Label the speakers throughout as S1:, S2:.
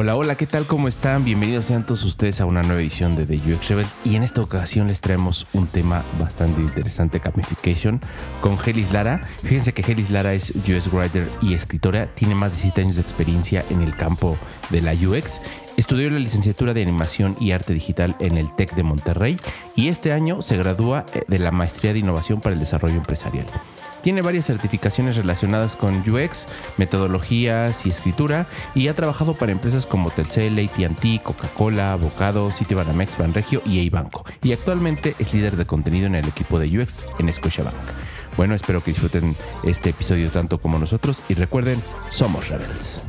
S1: Hola, hola, ¿qué tal? ¿Cómo están? Bienvenidos sean todos ustedes a una nueva edición de The UX Rebel y en esta ocasión les traemos un tema bastante interesante, Gamification, con Helis Lara. Fíjense que Helis Lara es UX Writer y escritora, tiene más de 7 años de experiencia en el campo de la UX. Estudió la licenciatura de animación y arte digital en el TEC de Monterrey y este año se gradúa eh, de la maestría de innovación para el desarrollo empresarial. Tiene varias certificaciones relacionadas con UX, metodologías y escritura y ha trabajado para empresas como Telcel, AT&T, Coca-Cola, Bocado, Citibanamex, Banregio y Eibanco. Y actualmente es líder de contenido en el equipo de UX en Scotiabank. Bueno, espero que disfruten este episodio tanto como nosotros y recuerden, somos Rebels.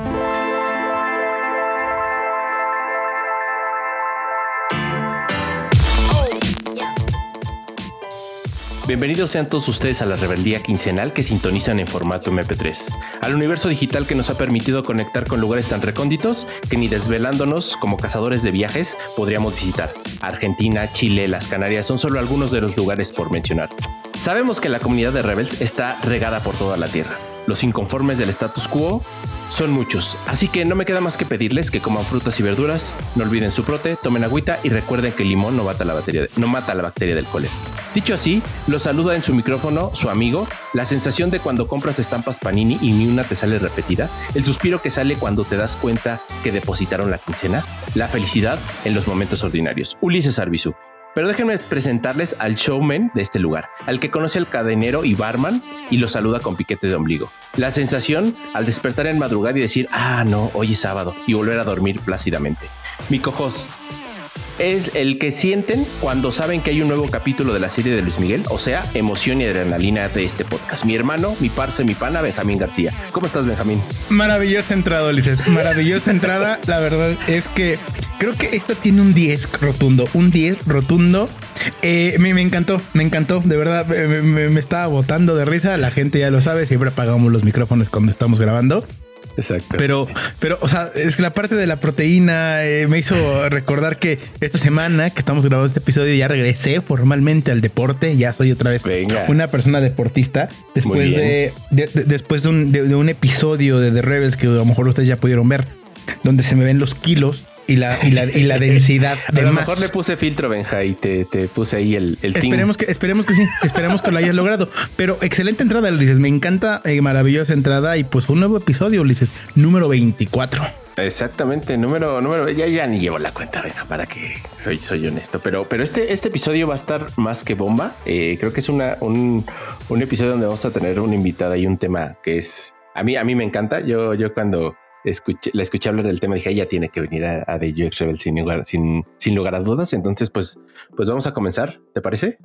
S1: Bienvenidos sean todos ustedes a la rebeldía quincenal que sintonizan en formato MP3, al universo digital que nos ha permitido conectar con lugares tan recónditos que ni desvelándonos como cazadores de viajes podríamos visitar. Argentina, Chile, las Canarias son solo algunos de los lugares por mencionar. Sabemos que la comunidad de Rebels está regada por toda la Tierra. Los inconformes del status quo son muchos, así que no me queda más que pedirles que coman frutas y verduras, no olviden su prote, tomen agüita y recuerden que el limón no mata la, bacteria, del cólera. Dicho así, lo saluda en su micrófono su amigo, la sensación de cuando compras estampas Panini y ni una te sale repetida, el suspiro que sale cuando te das cuenta que depositaron la quincena, la felicidad en los momentos ordinarios. Ulises Arbizu. Pero déjenme presentarles al showman de este lugar, al que conoce al cadenero y barman y lo saluda con piquete de ombligo. La sensación al despertar en madrugada y decir, ah, no, hoy es sábado, y volver a dormir plácidamente. Mi cojos es el que sienten cuando saben que hay un nuevo capítulo de la serie de Luis Miguel, o sea, emoción y adrenalina de este podcast. Mi hermano, mi parce, mi pana, Benjamín García. ¿Cómo estás, Benjamín?
S2: Maravillosa entrada, Ulises. Maravillosa entrada. La verdad es que creo que esta tiene un 10 rotundo. Un 10 rotundo. Eh, me, me, encantó, me encantó. De verdad, me, me, me estaba botando de risa. La gente ya lo sabe. Siempre apagamos los micrófonos cuando estamos grabando.
S1: Exacto.
S2: Pero, pero, o sea, es que la parte de la proteína eh, me hizo recordar que esta semana que estamos grabando este episodio ya regresé formalmente al deporte. Ya soy otra vez
S1: Venga.
S2: una persona deportista. Después de, de, de, después de un, de un episodio de The Rebels que a lo mejor ustedes ya pudieron ver, donde se me ven los kilos y la, y la, y la densidad de
S1: A lo
S2: más.
S1: mejor le puse filtro, Benja, y te, te puse ahí el, el.
S2: Esperemos que, esperemos que sí, esperemos que lo hayas logrado. Pero excelente entrada, Ulises. Me encanta, eh, maravillosa entrada. Y pues un nuevo episodio, Ulises, número 24.
S1: Exactamente, número, número, ya, ya ni llevo la cuenta, venga, para que soy, soy honesto. Pero, pero este, este episodio va a estar más que bomba. Eh, creo que es una, un, un episodio donde vamos a tener una invitada y un tema que es a mí, a mí me encanta. Yo, yo cuando escuché, la escuché hablar del tema, dije, ella tiene que venir a, a The UX Rebel sin lugar, sin, sin lugar a dudas. Entonces, pues, pues vamos a comenzar. ¿Te parece?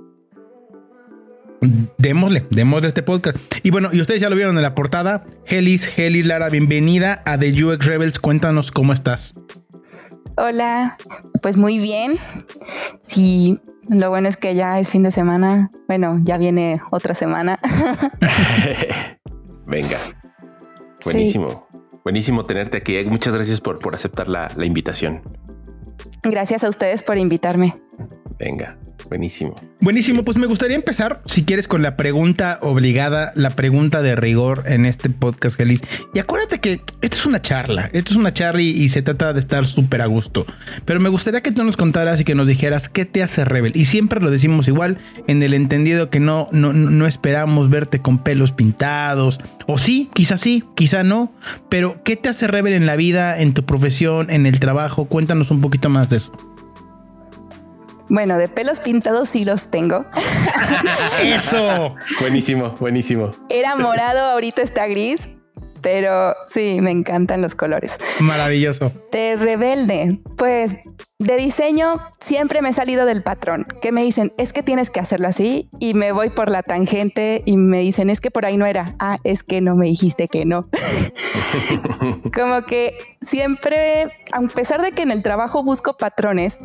S2: Démosle, démosle este podcast. Y bueno, y ustedes ya lo vieron en la portada. Helis, Helis Lara, bienvenida a The UX Rebels. Cuéntanos cómo estás.
S3: Hola, pues muy bien. Sí, lo bueno es que ya es fin de semana. Bueno, ya viene otra semana.
S1: Venga. Buenísimo. Buenísimo tenerte aquí. Muchas gracias por, por aceptar la, la invitación.
S3: Gracias a ustedes por invitarme.
S1: Venga, buenísimo.
S2: Buenísimo, pues me gustaría empezar, si quieres, con la pregunta obligada, la pregunta de rigor en este podcast, Gelis. Y acuérdate que esto es una charla, esto es una charla y, y se trata de estar súper a gusto. Pero me gustaría que tú nos contaras y que nos dijeras qué te hace rebel. Y siempre lo decimos igual, en el entendido que no, no, no esperamos verte con pelos pintados. O sí, quizá sí, quizá no. Pero ¿qué te hace rebel en la vida, en tu profesión, en el trabajo? Cuéntanos un poquito más de eso.
S3: Bueno, de pelos pintados sí los tengo.
S2: Eso.
S1: buenísimo, buenísimo.
S3: Era morado, ahorita está gris, pero sí, me encantan los colores.
S2: Maravilloso.
S3: De rebelde, pues de diseño siempre me he salido del patrón, que me dicen, es que tienes que hacerlo así y me voy por la tangente y me dicen, es que por ahí no era, ah, es que no me dijiste que no. Como que siempre, a pesar de que en el trabajo busco patrones,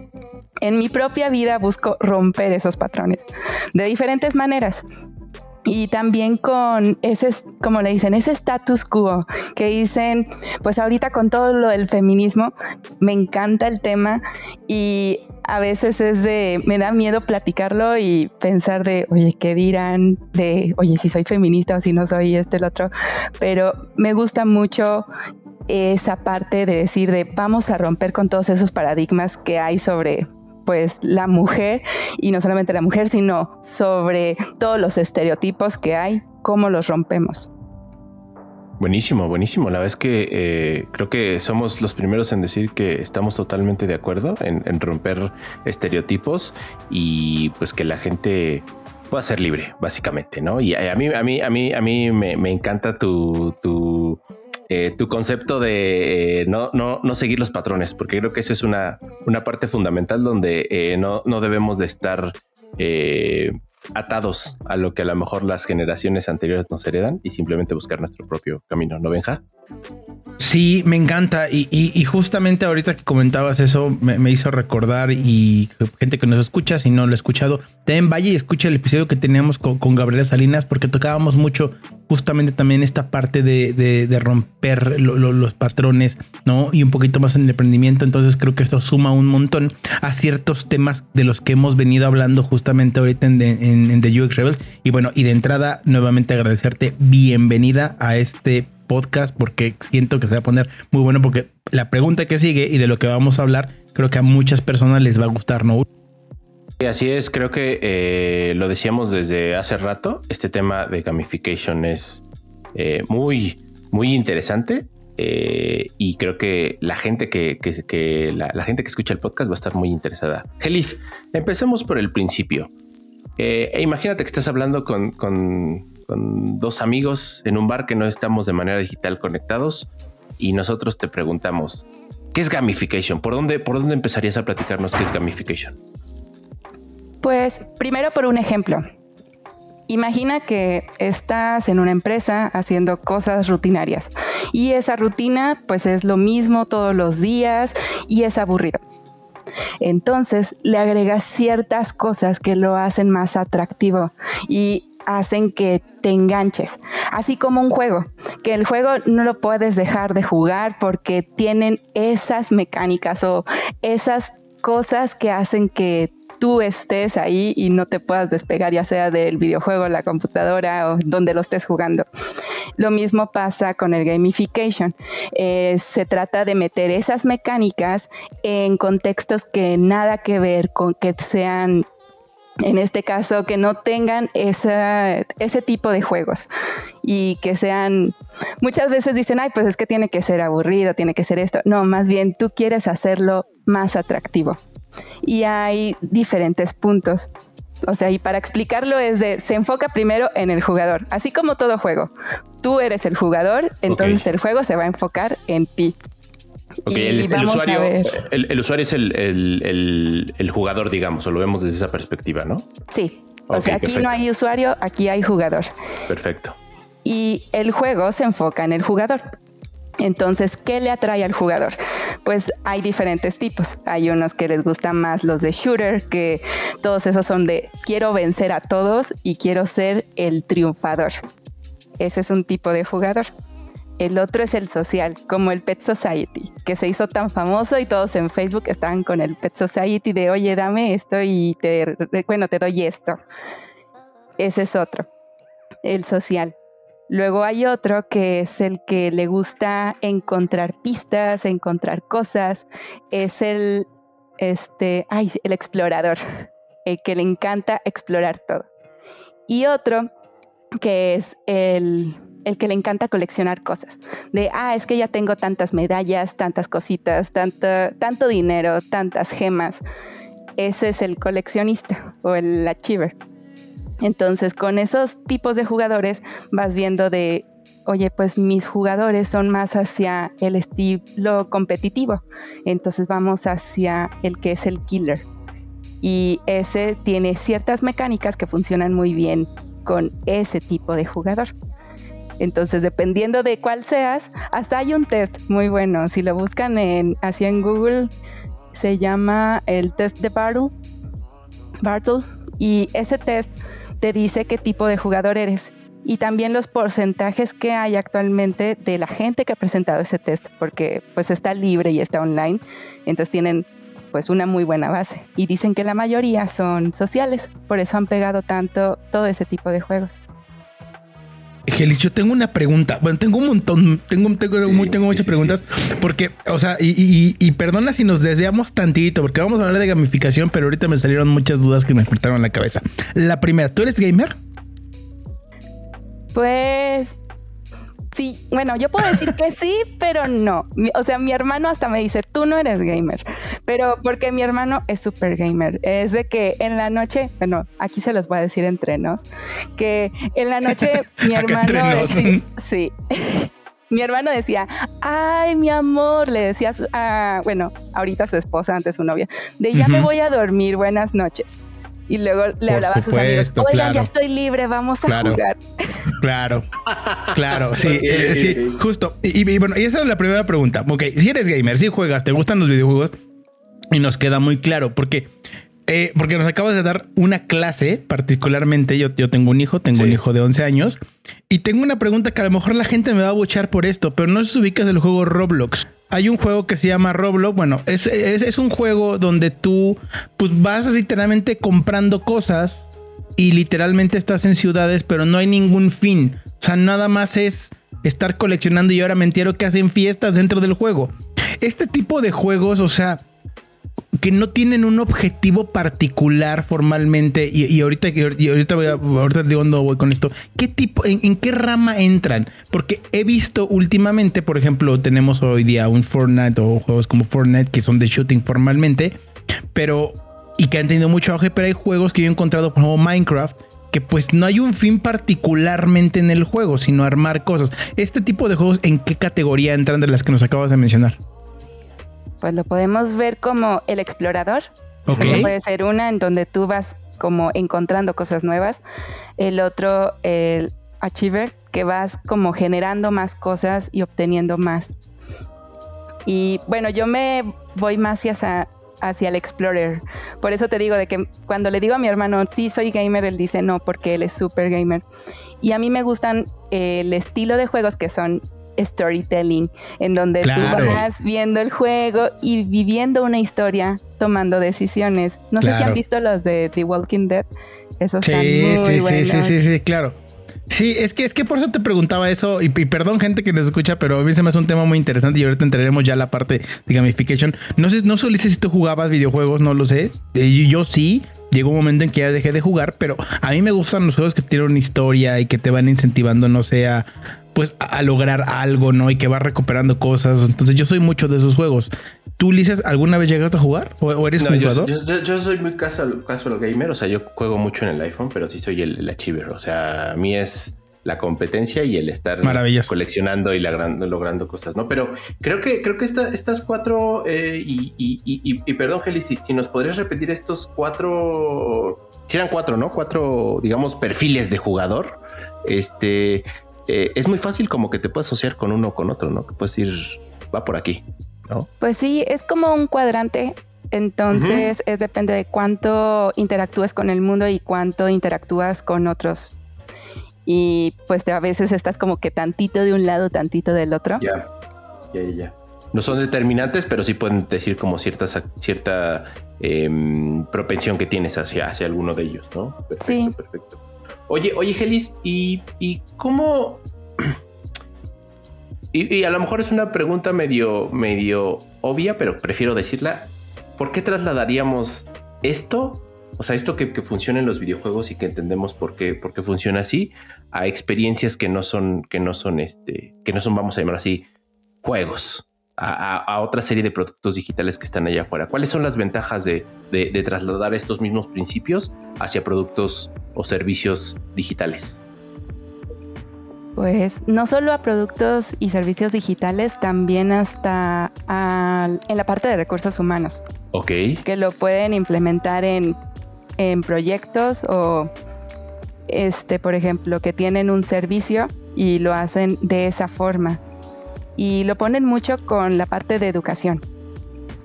S3: en mi propia vida busco romper esos patrones de diferentes maneras. Y también con ese, como le dicen, ese status quo que dicen, pues ahorita con todo lo del feminismo, me encanta el tema y a veces es de, me da miedo platicarlo y pensar de, oye, ¿qué dirán? De, oye, si soy feminista o si no soy este, el otro. Pero me gusta mucho esa parte de decir de, vamos a romper con todos esos paradigmas que hay sobre pues la mujer y no solamente la mujer, sino sobre todos los estereotipos que hay, cómo los rompemos.
S1: Buenísimo, buenísimo. La verdad es que eh, creo que somos los primeros en decir que estamos totalmente de acuerdo en, romper estereotipos y pues que la gente pueda ser libre, básicamente, ¿no? Y a mí, a mí, a mí, a mí me, encanta tu, tu eh, tu concepto de eh, no, no, no, seguir los patrones, porque creo que esa es una, una parte fundamental donde eh, no, no, debemos de estar atados a lo que a lo mejor las generaciones anteriores nos heredan y simplemente buscar nuestro propio camino, ¿no, Benja?
S2: Sí, me encanta. Y, justamente ahorita que comentabas eso, me, hizo recordar y gente que nos escucha, si no lo he escuchado, ten vaya y escucha el episodio que teníamos con, Gabriela Salinas, porque tocábamos mucho justamente también esta parte de, romper los patrones, ¿no? Y un poquito más en el emprendimiento. Entonces creo que esto suma un montón a ciertos temas de los que hemos venido hablando justamente ahorita en, en The UX Rebels. Y bueno, y de entrada, nuevamente agradecerte. Bienvenida a este podcast porque siento que se va a poner muy bueno porque la pregunta que sigue y de lo que vamos a hablar creo que a muchas personas les va a gustar, ¿no?
S1: Así es, creo que eh, lo decíamos desde hace rato, este tema de gamification es eh, muy, muy interesante eh, y creo que la gente que, que, la, gente que escucha el podcast va a estar muy interesada. Gelis, empecemos por el principio. E imagínate que estás hablando con, con dos amigos en un bar que no estamos de manera digital conectados y nosotros te preguntamos, ¿qué es gamification? ¿Por dónde, por dónde empezarías a platicarnos qué es gamification?
S3: Pues primero por un ejemplo. Imagina que estás en una empresa haciendo cosas rutinarias y esa rutina pues es lo mismo todos los días y es aburrido. Entonces le agregas ciertas cosas que lo hacen más atractivo y hacen que te enganches, así como un juego, que el juego no lo puedes dejar de jugar porque tienen esas mecánicas o esas cosas que hacen que tú estés ahí y no te puedas despegar, ya sea del videojuego, la computadora o donde lo estés jugando. Lo mismo pasa con el gamification. Eh, se trata de meter esas mecánicas en contextos que nada que ver con que sean en este caso, que no tengan ese tipo de juegos y que sean, muchas veces dicen, ay, pues es que tiene que ser aburrido, tiene que ser esto. No, más bien tú quieres hacerlo más atractivo. Y hay diferentes puntos. O sea, y para explicarlo es de, se enfoca primero en el jugador, así como todo juego. Tú eres el jugador, entonces el juego se va a enfocar en ti
S1: el, usuario, el, usuario es el, jugador, digamos, o lo vemos desde esa perspectiva, ¿no?
S3: Sí. o sea, aquí no hay usuario, aquí hay jugador.
S1: Perfecto.
S3: Y el juego se enfoca en el jugador. Entonces, ¿qué le atrae al jugador? Pues hay diferentes tipos. Hay unos que les gustan más los de shooter, que todos esos son de quiero vencer a todos y quiero ser el triunfador. Ese es un tipo de jugador. El otro es el social, como el Pet Society, que se hizo tan famoso y todos en Facebook estaban con el Pet Society de, oye, dame esto y te, bueno, te doy esto. Ese es otro, el social. Luego hay otro que es el que le gusta encontrar pistas, encontrar cosas. Es el, este, ay, el explorador, el que le encanta explorar todo. Y otro que es el el que le encanta coleccionar cosas. De, ah, es que ya tengo tantas medallas, tantas cositas, tanto, tanto dinero, tantas gemas. Ese es el coleccionista o el achiever. Entonces, con esos tipos de jugadores vas viendo de, oye, pues mis jugadores son más hacia el estilo competitivo, entonces vamos hacia el que es el killer. Y ese tiene ciertas mecánicas que funcionan muy bien con ese tipo de jugador. Entonces, dependiendo de cuál seas, hasta hay un test muy bueno. Si lo buscan en, así en Google, se llama el test de Bartle. Bartle. Y ese test te dice qué tipo de jugador eres y también los porcentajes que hay actualmente de la gente que ha presentado ese test, porque pues está libre y está online, entonces tienen pues una muy buena base y dicen que la mayoría son sociales, por eso han pegado tanto todo ese tipo de juegos.
S2: Gelis, yo tengo una pregunta. Bueno, tengo un montón, tengo, tengo, muchas preguntas, porque, o sea, y, y, perdona si nos desviamos tantito, porque vamos a hablar de gamificación, pero ahorita me salieron muchas dudas que me en la cabeza. La primera, ¿tú eres gamer?
S3: Pues sí, bueno, yo puedo decir que sí, pero no. O sea, mi hermano hasta me dice, tú no eres gamer, pero porque mi hermano es súper gamer. Es de que en la noche, bueno, aquí se los voy a decir entre nos, que en la noche mi hermano... Sí, sí. mi hermano decía, ay, mi amor, le decía, a, bueno, ahorita su esposa, antes su novia, de ya me voy a dormir, buenas noches y luego le hablaba a sus amigos, oigan, ya estoy libre, vamos a jugar.
S2: Claro, claro, sí, eh, sí, justo. Y, bueno, y esa es la primera pregunta. Ok, si eres gamer, si juegas, te gustan los videojuegos, y nos queda muy claro, porque eh, porque nos acabas de dar una clase, particularmente yo, yo tengo un hijo, tengo un hijo de 11 años, y tengo una pregunta que a lo mejor la gente me va a buchar por esto, pero no sé si ubicas el juego Roblox hay un juego que se llama Roblox. Bueno, es, es, un juego donde tú pues vas literalmente comprando cosas y literalmente estás en ciudades, pero no hay ningún fin. O sea, nada más es estar coleccionando y ahora me entero que hacen fiestas dentro del juego. Este tipo de juegos, o sea, que no tienen un objetivo particular formalmente y, ahorita y ahorita voy a, ahorita digo dónde voy con esto qué tipo en, qué rama entran porque he visto últimamente por ejemplo tenemos hoy día un Fortnite o juegos como Fortnite que son de shooting formalmente pero y que han tenido mucho auge pero hay juegos que yo he encontrado como Minecraft que pues no hay un fin particularmente en el juego sino armar cosas. Este tipo de juegos en qué categoría entran de las que nos acabas de mencionar
S3: pues lo podemos ver como el explorador. Okay. puede ser una en donde tú vas como encontrando cosas nuevas. El otro, el achiever, que vas como generando más cosas y obteniendo más. Y bueno, yo me voy más hacia, hacia el explorer. Por eso te digo de que cuando le digo a mi hermano, sí, soy gamer, él dice no, porque él es super gamer. Y a mí me gustan el estilo de juegos que son storytelling, en donde tú vas viendo el juego y viviendo una historia, tomando decisiones. No sé si han visto los de The Walking Dead. Esos sí, están muy
S2: sí,
S3: buenos.
S2: sí, sí, sí, claro. Sí, es que es que por eso te preguntaba eso y, perdón gente que nos escucha, pero a mí se me hace un tema muy interesante y ahorita entraremos ya a la parte de gamification. No sé, no sé si tú jugabas videojuegos, no lo sé. Eh, yo sí, llegó un momento en que ya dejé de jugar, pero a mí me gustan los juegos que tienen una historia y que te van incentivando, no sé, a, pues a lograr algo, ¿no? Y que va recuperando cosas. Entonces yo soy mucho de esos juegos. ¿Tú, Ulises, alguna vez llegaste a jugar? ¿O, eres jugador?
S1: Yo, soy muy casual, casual, gamer, o sea, yo juego mucho en el iPhone, pero sí soy el, achiever. O sea, a mí es la competencia y el estar coleccionando y logrando, cosas, ¿no? Pero creo que creo que estas cuatro eh, y, perdón, Geli, si, nos podrías repetir estos cuatro, si eran cuatro, ¿no? Cuatro, digamos, perfiles de jugador. Este, eh, es muy fácil como que te puedes asociar con uno o con otro, ¿no? Que puedes ir, va por aquí, ¿no?
S3: Pues sí, es como un cuadrante. Entonces, es depende de cuánto interactúas con el mundo y cuánto interactúas con otros. Y pues a veces estás como que tantito de un lado, tantito del otro.
S1: Ya, ya, ya. No son determinantes, pero sí pueden decir como ciertas, cierta em, propensión que tienes hacia, hacia alguno de ellos, ¿no?
S3: Perfecto, sí.
S1: Perfecto. Oye, oye, Gelis, ¿y, cómo? Y, a lo mejor es una pregunta medio, medio obvia, pero prefiero decirla. ¿Por qué trasladaríamos esto? O sea, esto que, funciona en los videojuegos y que entendemos por qué, por qué funciona así, a experiencias que no son, que no son este, que no son, vamos a llamar así, juegos a, otra serie de productos digitales que están allá afuera. ¿Cuáles son las ventajas de, trasladar estos mismos principios hacia productos o servicios digitales?
S3: Pues no solo a productos y servicios digitales, también hasta en la parte de recursos humanos.
S1: Ok.
S3: Que lo pueden implementar en, en proyectos o, este, por ejemplo, que tienen un servicio y lo hacen de esa forma. Y lo ponen mucho con la parte de educación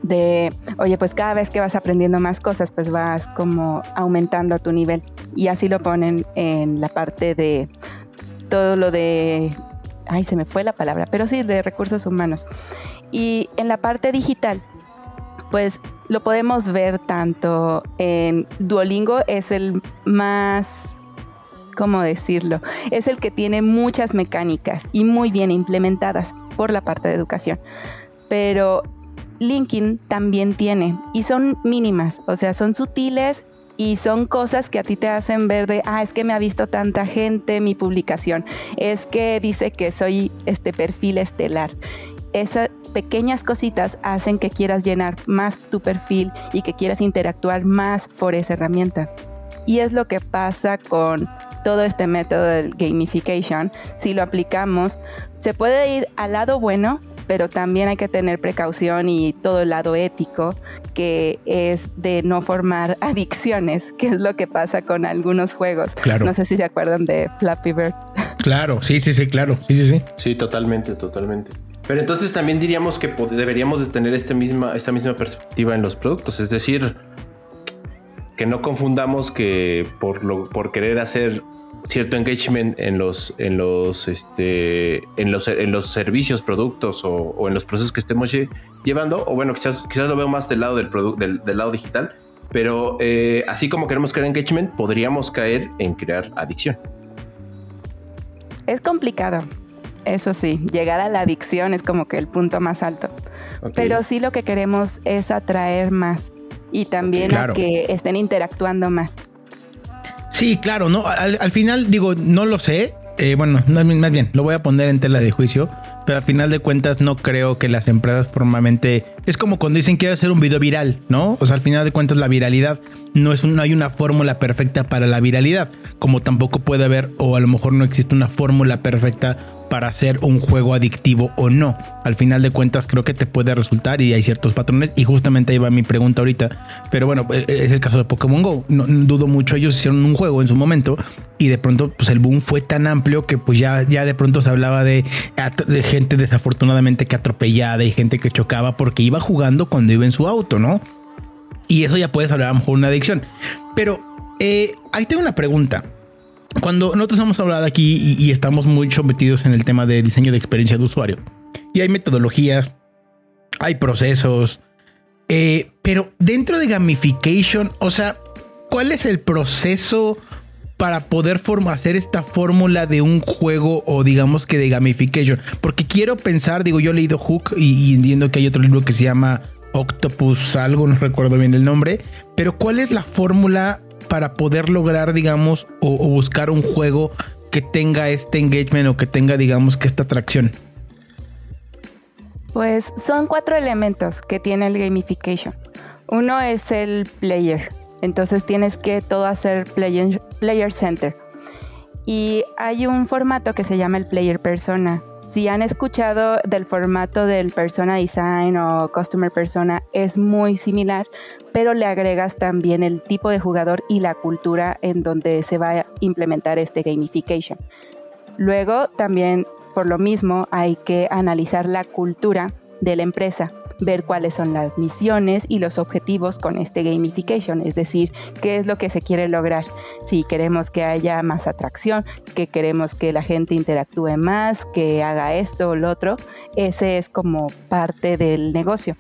S3: de, oye, pues cada vez que vas aprendiendo más cosas, pues vas como aumentando tu nivel. Y así lo ponen en la parte de todo lo de, ay, se me fue la palabra, pero sí, de recursos humanos. Y en la parte digital, pues lo podemos ver tanto en Duolingo, es el más ¿cómo decirlo? Es el que tiene muchas mecánicas y muy bien implementadas por la parte de educación. Pero LinkedIn también tiene y son mínimas, o sea, son sutiles y son cosas que a ti te hacen ver de, ah, es que me ha visto tanta gente mi publicación, es que dice que soy este perfil estelar. Esas pequeñas cositas hacen que quieras llenar más tu perfil y que quieras interactuar más por esa herramienta. Y es lo que pasa con todo este método del gamification. Si lo aplicamos, se puede ir al lado bueno pero también hay que tener precaución y todo el lado ético, que es de no formar adicciones, que es lo que pasa con algunos juegos.
S2: Claro.
S3: No sé si se acuerdan de Flappy Bird.
S2: Claro, sí, sí, sí, claro, sí, sí, sí.
S1: Sí, totalmente, totalmente. Pero entonces también diríamos que deberíamos de tener este misma, esta misma perspectiva en los productos, es decir, que no confundamos que por, lo, por querer hacer cierto engagement en los, en los, este, en los, en los servicios, productos o, en los procesos que estemos llevando, o bueno, quizás, quizás lo veo más del lado del, del, del lado digital, pero eh, así como queremos crear engagement, podríamos caer en crear adicción.
S3: Es complicado, eso sí, llegar a la adicción es como que el punto más alto, pero sí lo que queremos es atraer más y también a que estén interactuando más.
S2: Sí, claro, no. Al, final, digo, no lo sé. Eh, bueno, más bien, lo voy a poner en tela de juicio, pero al final de cuentas no creo que las empresas formalmente... Es como cuando dicen quiero hacer un video viral, ¿no? O sea, al final de cuentas la viralidad no, es no hay una fórmula perfecta para la viralidad, como tampoco puede haber, o a lo mejor no existe una fórmula perfecta para hacer un juego adictivo o no. Al final de cuentas creo que te puede resultar y hay ciertos patrones y justamente ahí va mi pregunta ahorita. Pero bueno, e, e, es el caso de Pokémon Go. No, dudo mucho, ellos hicieron un juego en su momento y de pronto pues el boom fue tan amplio que pues ya, ya de pronto se hablaba de, gente desafortunadamente que atropellada y gente que chocaba porque iba jugando cuando iba en su auto, ¿no? Y eso ya puedes hablar a lo mejor una adicción. Pero eh, ahí tengo una pregunta. Cuando nosotros hemos hablado aquí y, estamos muy metidos en el tema de diseño de experiencia de usuario, y hay metodologías, hay procesos, eh, pero dentro de gamification, o sea, ¿cuál es el proceso para poder hacer esta fórmula de un juego o digamos que de gamification? Porque quiero pensar, digo, yo he leído Hook y, y entiendo que hay otro libro que se llama Octopus algo, no recuerdo bien el nombre, pero ¿cuál es la fórmula para poder lograr, digamos, o, buscar un juego que tenga este engagement o que tenga, digamos, que esta atracción?
S3: Pues son cuatro elementos que tiene el gamification. Uno es el player, entonces tienes que todo hacer player, player center. Y hay un formato que se llama el player persona. Si han escuchado del formato del persona design o customer persona, es muy similar, pero le agregas también el tipo de jugador y la cultura en donde se va a implementar este gamification. Luego también por lo mismo hay que analizar la cultura de la empresa, ver cuáles son las misiones y los objetivos con este gamification, es decir, qué es lo que se quiere lograr. Si queremos que haya más atracción, que queremos que la gente interactúe más, que haga esto o lo otro, ese es como parte del negocio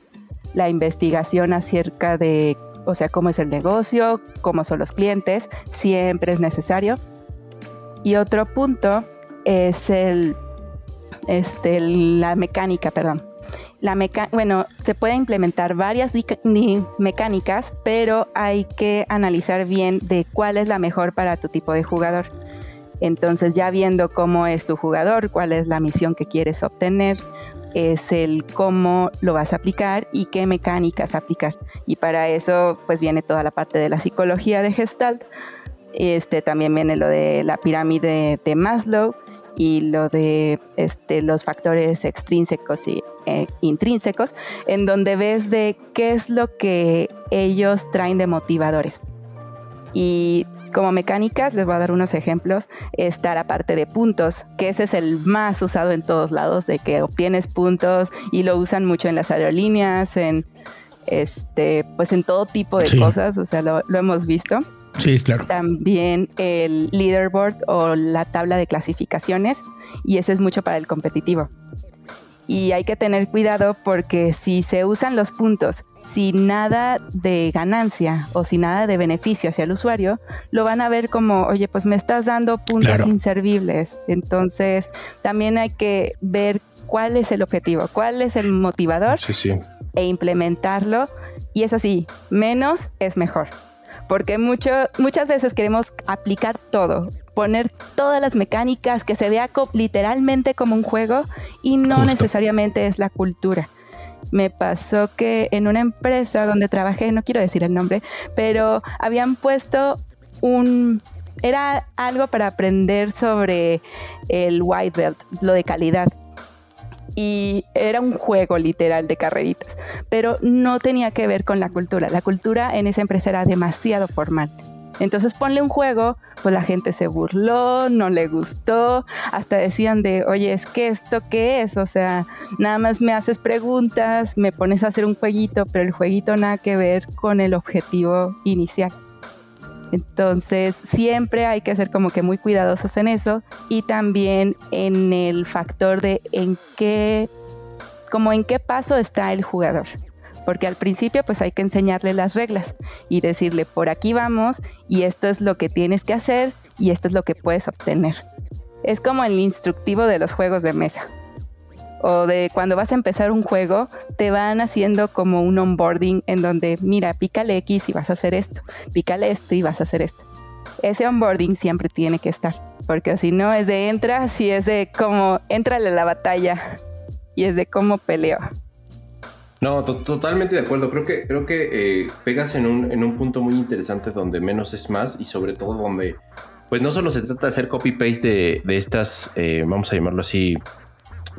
S3: la investigación acerca de, o sea, cómo es el negocio, cómo son los clientes, siempre es necesario. Y otro punto es el, este, la mecánica, perdón. La meca bueno, se puede implementar varias mecánicas, pero hay que analizar bien de cuál es la mejor para tu tipo de jugador. Entonces ya viendo cómo es tu jugador, cuál es la misión que quieres obtener, es el cómo lo vas a aplicar y qué mecánicas aplicar. Y para eso pues viene toda la parte de la psicología de Gestalt. Este también viene lo de la pirámide de Maslow y lo de este, los factores extrínsecos y eh, intrínsecos, en donde ves de qué es lo que ellos traen de motivadores. Y como mecánicas, les voy a dar unos ejemplos. Está la parte de puntos, que ese es el más usado en todos lados, de que obtienes puntos y lo usan mucho en las aerolíneas, en este, pues en todo tipo de cosas, o sea, lo, lo hemos visto.
S2: Sí, claro.
S3: También el leaderboard o la tabla de clasificaciones, y ese es mucho para el competitivo. Y hay que tener cuidado porque si se usan los puntos sin nada de ganancia o sin nada de beneficio hacia el usuario, lo van a ver como, oye, pues me estás dando puntos inservibles. Entonces, también hay que ver cuál es el objetivo, cuál es el motivador e implementarlo. Y eso sí, menos es mejor porque mucho, muchas veces queremos aplicar todo, poner todas las mecánicas que se vea literalmente como un juego y no necesariamente es la cultura. Me pasó que en una empresa donde trabajé, no quiero decir el nombre, pero habían puesto un era algo para aprender sobre el white belt, lo de calidad y era un juego literal de carreritas, pero no tenía que ver con la cultura. La cultura en esa empresa era demasiado formal. Entonces ponle un juego, pues la gente se burló, no le gustó, hasta decían de, oye, es que esto qué es, o sea, nada más me haces preguntas, me pones a hacer un jueguito, pero el jueguito nada que ver con el objetivo inicial. Entonces, siempre hay que ser como que muy cuidadosos en eso y también en el factor de en qué, como en qué paso está el jugador. Porque al principio pues hay que enseñarle las reglas y decirle por aquí vamos y esto es lo que tienes que hacer y esto es lo que puedes obtener. Es como el instructivo de los juegos de mesa o de cuando vas a empezar un juego, te van haciendo como un onboarding en donde, mira, pícale X y vas a hacer esto, pícale esto y vas a hacer esto. Ese onboarding siempre tiene que estar, porque si no es de entra, si es de cómo entrale a la batalla y es de cómo peleo.
S1: No, totalmente de acuerdo. Creo que, creo que eh, pegas en un, en un punto muy interesante donde menos es más y sobre todo donde, pues no solo se trata de hacer copy-paste de, de, estas, eh, vamos a llamarlo así,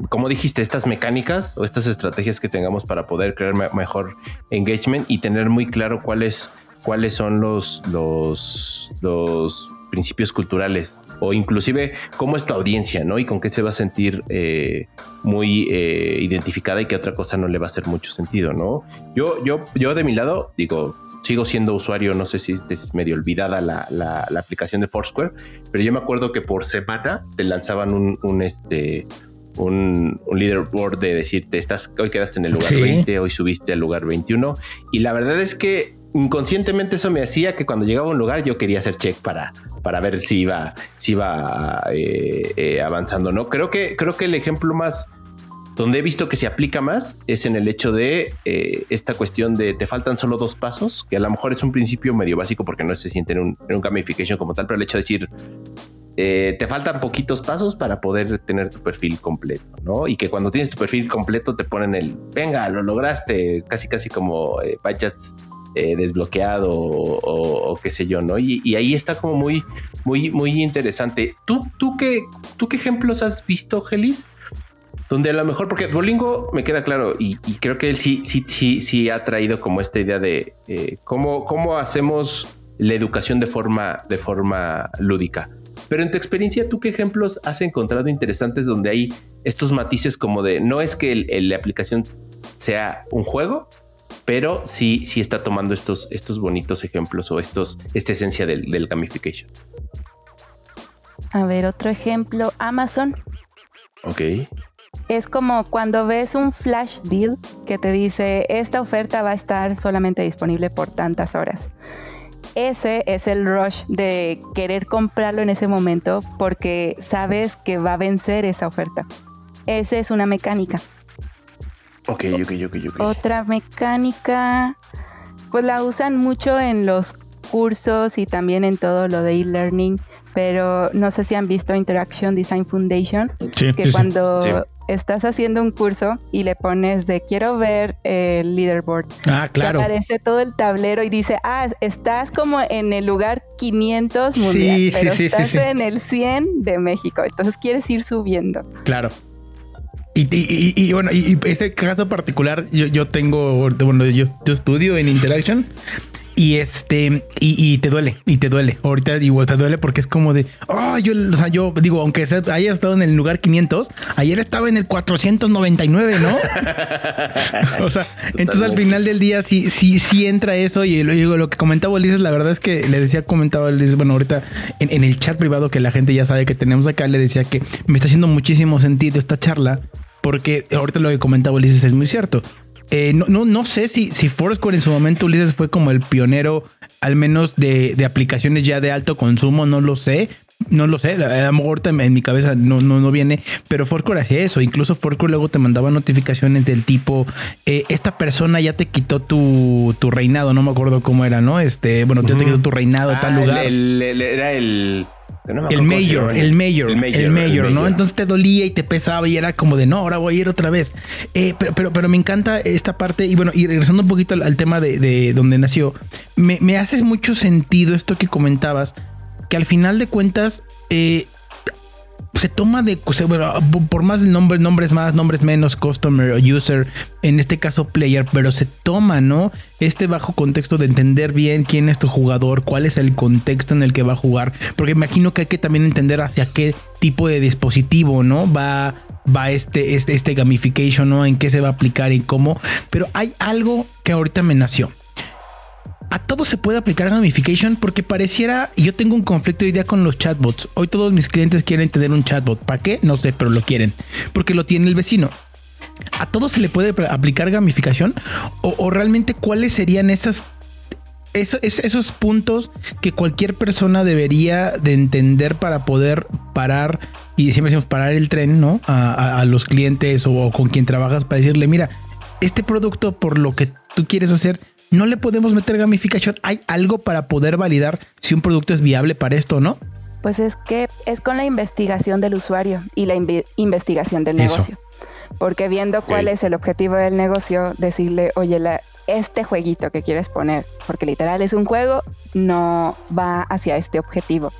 S1: como dijiste, estas mecánicas o estas estrategias que tengamos para poder crear mejor engagement y tener muy claro cuáles, cuáles son los, los, los principios culturales o inclusive cómo es tu audiencia, ¿no? Y con qué se va a sentir eh, muy eh, identificada y qué otra cosa no le va a hacer mucho sentido, ¿no? Yo, yo, yo de mi lado, digo, sigo siendo usuario, no sé si es medio olvidada la, la, aplicación de Foursquare, pero yo me acuerdo que por semana te lanzaban un, un este, un, leaderboard de decirte, estás, hoy quedaste en el lugar 20, hoy subiste al lugar 21. Y la verdad es que inconscientemente eso me hacía que cuando llegaba a un lugar yo quería hacer check para, para ver si iba, si iba eh, eh, avanzando. No creo que, creo que el ejemplo más donde he visto que se aplica más es en el hecho de eh, esta cuestión de te faltan solo dos pasos, que a lo mejor es un principio medio básico porque no se siente en un, en un gamification como tal, pero el hecho de decir eh, te faltan poquitos pasos para poder tener tu perfil completo, ¿no? Y que cuando tienes tu perfil completo te ponen el, venga, lo lograste, casi casi como eh, eh desbloqueado o, qué sé yo, ¿no? Y, ahí está como muy, muy, muy interesante. ¿Tú, tú, qué, ¿Tú qué ejemplos has visto, Gelis? Donde a lo mejor, porque Bolingo me queda claro y, creo que él sí, sí, sí, sí ha traído como esta idea de eh, cómo, cómo hacemos la educación de forma, de forma lúdica. Pero en tu experiencia, ¿tú qué ejemplos has encontrado interesantes donde hay estos matices como de no es que la aplicación sea un juego, pero sí, sí está tomando estos, estos bonitos ejemplos o estos, esta esencia del, del gamification?
S3: A ver, otro ejemplo, Amazon.
S1: Ok.
S3: Es como cuando ves un flash deal que te dice, esta oferta va a estar solamente disponible por tantas horas ese es el rush de querer comprarlo en ese momento porque sabes que va a vencer esa oferta. Esa es una mecánica.
S1: Ok, ok, ok, ok.
S3: Otra mecánica, pues la usan mucho en los cursos y también en todo lo de e-learning, pero no sé si han visto Interaction Design Foundation, que cuando estás haciendo un curso y le pones de quiero ver el leaderboard.
S2: Ah, claro.
S3: Te aparece todo el tablero y dice, ah, estás como en el lugar 500 mundial,
S2: Sí,
S3: pero
S2: sí, sí,
S3: estás
S2: sí, sí.
S3: en el 100 de México. Entonces quieres ir subiendo.
S2: Claro. Y, y- y- y bueno, y, ese caso particular, yo, yo tengo, bueno, yo, yo estudio en Interaction y este, y, te duele, y te duele. Ahorita digo, te duele porque es como de, oh, yo, o sea, yo digo, aunque haya estado en el lugar 500, ayer estaba en el 499, ¿no? o sea, entonces al final del día sí, sí, sí entra eso y lo, digo, lo que comentaba Ulises, la verdad es que le decía, comentaba Ulises, bueno, ahorita en, en el chat privado que la gente ya sabe que tenemos acá, le decía que me está haciendo muchísimo sentido esta charla porque ahorita lo que comentaba Ulises es muy cierto. Eh, no, no, no sé si, si Foursquare en su momento Ulises fue como el pionero, al menos de, de aplicaciones ya de alto consumo, no lo sé. No lo sé, a lo mejor en mi cabeza no, no, no viene, pero Foursquare hacía eso. Incluso Foursquare luego te mandaba notificaciones del tipo: eh, Esta persona ya te quitó tu, tu reinado, no me acuerdo cómo era, ¿no? Este, bueno, ya te quitó tu reinado tal
S1: Ah,
S2: lugar.
S1: el- el- el- era el. No
S2: El mayor, el mayor, el mayor,
S1: el mayor.
S2: ¿no? Entonces te dolía y te pesaba y era como de no, ahora voy a ir otra vez. Eh, pero, pero, pero me encanta esta parte y bueno, y regresando un poquito al, al tema de, de donde nació, me, me hace mucho sentido esto que comentabas, que al final de cuentas eh, se toma de, bueno, por más nombre, nombres más, nombres menos, customer o user, en este caso player, pero se toma, ¿no? Este bajo contexto de entender bien quién es tu jugador, cuál es el contexto en el que va a jugar, porque imagino que hay que también entender hacia qué tipo de dispositivo, ¿no? Va, va este, este, este gamification, ¿no? En qué se va a aplicar y cómo, pero hay algo que ahorita me nació a todo se puede aplicar gamification porque pareciera, yo tengo un conflicto de idea con los chatbots. Hoy todos mis clientes quieren tener un chatbot. ¿Para qué? No sé, pero lo quieren. Porque lo tiene el vecino. ¿A todo se le puede pl- aplicar gamificación? ¿O, realmente cuáles serían esas, eso- es- esos puntos que cualquier persona debería de entender para poder parar, y siempre decimos parar el tren, ¿no? A los clientes o, o con quien trabajas para decirle, mira, este producto por lo que tú quieres hacer, no le podemos meter gamificación. ¿Hay algo para poder validar si un producto es viable para esto o no?
S3: Pues es que es con la investigación del usuario y la inve- investigación del
S2: Eso.
S3: negocio. Porque viendo cuál es el objetivo del negocio, decirle, oye, la- este jueguito que quieres poner, porque literal es un juego, no va hacia este objetivo.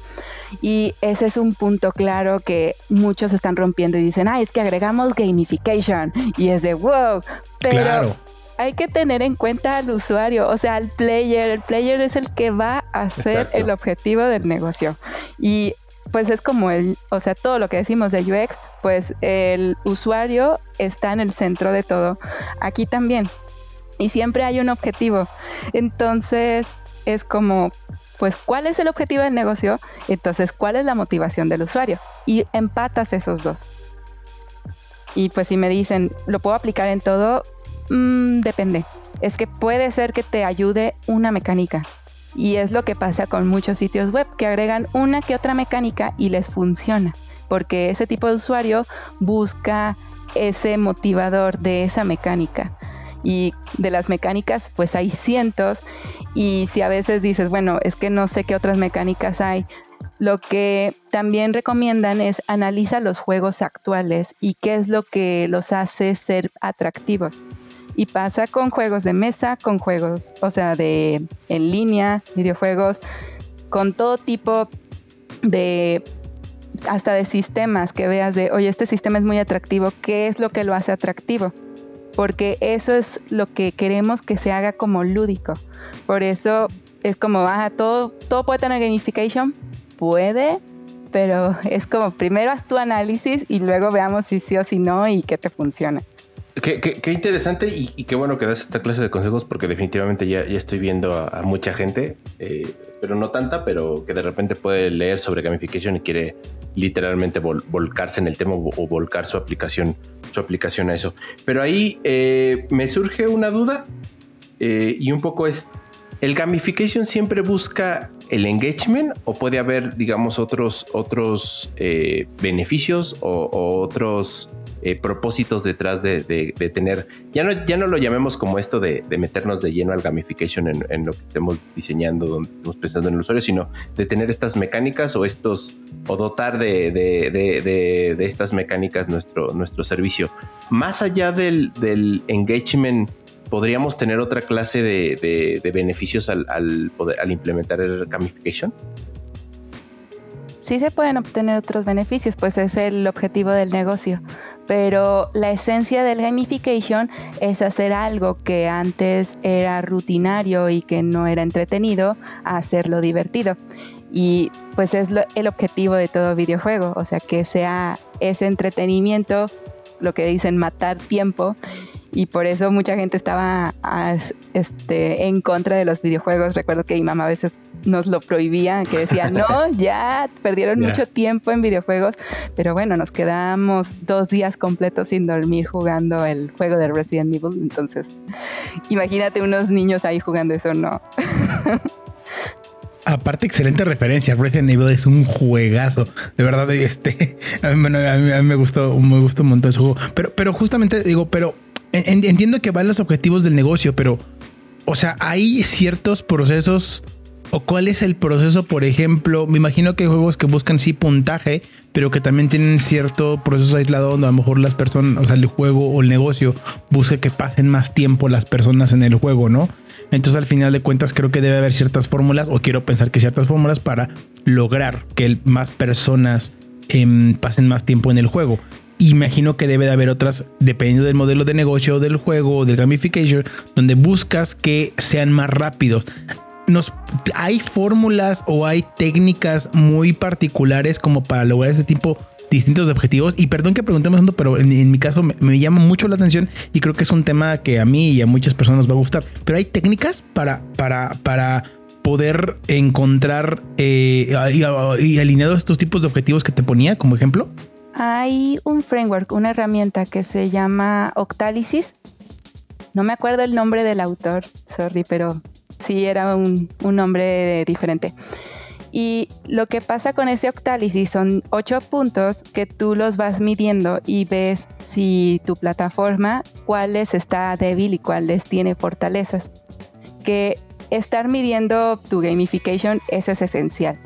S3: Y ese es un punto claro que muchos están rompiendo y dicen, ah, es que agregamos gamification. Y es de wow. Pero
S2: claro.
S3: Hay que tener en cuenta al usuario, o sea, al player. El player es el que va a ser
S1: Exacto.
S3: el objetivo del negocio. Y pues es como el, o sea, todo lo que decimos de UX, pues el usuario está en el centro de todo. Aquí también. Y siempre hay un objetivo. Entonces es como, pues, ¿cuál es el objetivo del negocio? Entonces, ¿cuál es la motivación del usuario? Y empatas esos dos. Y pues si me dicen, ¿lo puedo aplicar en todo? Mm, depende. Es que puede ser que te ayude una mecánica. Y es lo que pasa con muchos sitios web, que agregan una que otra mecánica y les funciona. Porque ese tipo de usuario busca ese motivador de esa mecánica. Y de las mecánicas, pues hay cientos. Y si a veces dices, bueno, es que no sé qué otras mecánicas hay, lo que también recomiendan es analiza los juegos actuales y qué es lo que los hace ser atractivos. Y pasa con juegos de mesa, con juegos, o sea, de en línea, videojuegos, con todo tipo de hasta de sistemas que veas de, oye, este sistema es muy atractivo, ¿qué es lo que lo hace atractivo? Porque eso es lo que queremos que se haga como lúdico. Por eso es como, ah, todo, todo puede tener gamification, puede, pero es como primero haz tu análisis y luego veamos si sí o si no y qué te funciona.
S1: Qué, qué- qué interesante y, y qué bueno que das esta clase de consejos porque definitivamente ya, ya estoy viendo a, a mucha gente, eh, pero no tanta, pero que de repente puede leer sobre gamification y quiere literalmente vol- volcarse en el tema o, volcar su aplicación, su aplicación a eso. Pero ahí eh, me surge una duda eh, y un poco es, ¿el gamification siempre busca el engagement o puede haber, digamos, otros, otros eh, beneficios o, o otros eh, propósitos detrás de, tener, ya no, ya no lo llamemos como esto de, meternos de lleno al gamification en, lo que estemos diseñando, donde estemos pensando en el usuario, sino de tener estas mecánicas o estos, o dotar de, estas mecánicas nuestro, nuestro servicio. Más allá del, engagement, podríamos tener otra clase de, beneficios al, al, poder, al implementar el gamification
S3: sí se pueden obtener otros beneficios, pues es el objetivo del negocio. Pero la esencia del gamification es hacer algo que antes era rutinario y que no era entretenido, hacerlo divertido. Y pues es el objetivo de todo videojuego, o sea, que sea ese entretenimiento, lo que dicen matar tiempo, y por eso mucha gente estaba este, en contra de los videojuegos. Recuerdo que mi mamá a veces nos lo prohibía, que decía, no, ya perdieron mucho tiempo en videojuegos, pero bueno, nos quedamos dos días completos sin dormir jugando el juego de Resident Evil, entonces imagínate unos niños ahí jugando eso, no.
S2: Aparte, excelente referencia. Resident Evil es un juegazo. De verdad, este, a mí, me gustó, me gustó un montón ese juego. Pero, pero justamente digo, pero entiendo que van los objetivos del negocio, pero, o sea, hay ciertos procesos ¿O cuál es el proceso, por ejemplo? Me imagino que hay juegos que buscan sí puntaje, pero que también tienen cierto proceso aislado donde a lo mejor las personas, o sea, el juego o el negocio busque que pasen más tiempo las personas en el juego, ¿no? Entonces al final de cuentas creo que debe haber ciertas fórmulas, o quiero pensar que ciertas fórmulas para lograr que más personas em, pasen más tiempo en el juego. Imagino que debe de haber otras, dependiendo del modelo de negocio del juego o del gamification, donde buscas que sean más rápidos nos, hay fórmulas o hay técnicas muy particulares como para lograr este tipo distintos objetivos. Y perdón que preguntemos tanto, pero en, mi caso me, llama mucho la atención y creo que es un tema que a mí y a muchas personas va a gustar. Pero hay técnicas para, para, para poder encontrar eh, y, alineados estos tipos de objetivos que te ponía como ejemplo.
S3: Hay un framework, una herramienta que se llama Octalysis. No me acuerdo el nombre del autor, sorry, pero sí era un, nombre diferente. Y lo que pasa con ese octálisis son ocho puntos que tú los vas midiendo y ves si tu plataforma, cuáles está débil y cuáles tiene fortalezas. Que estar midiendo tu gamification, eso es esencial.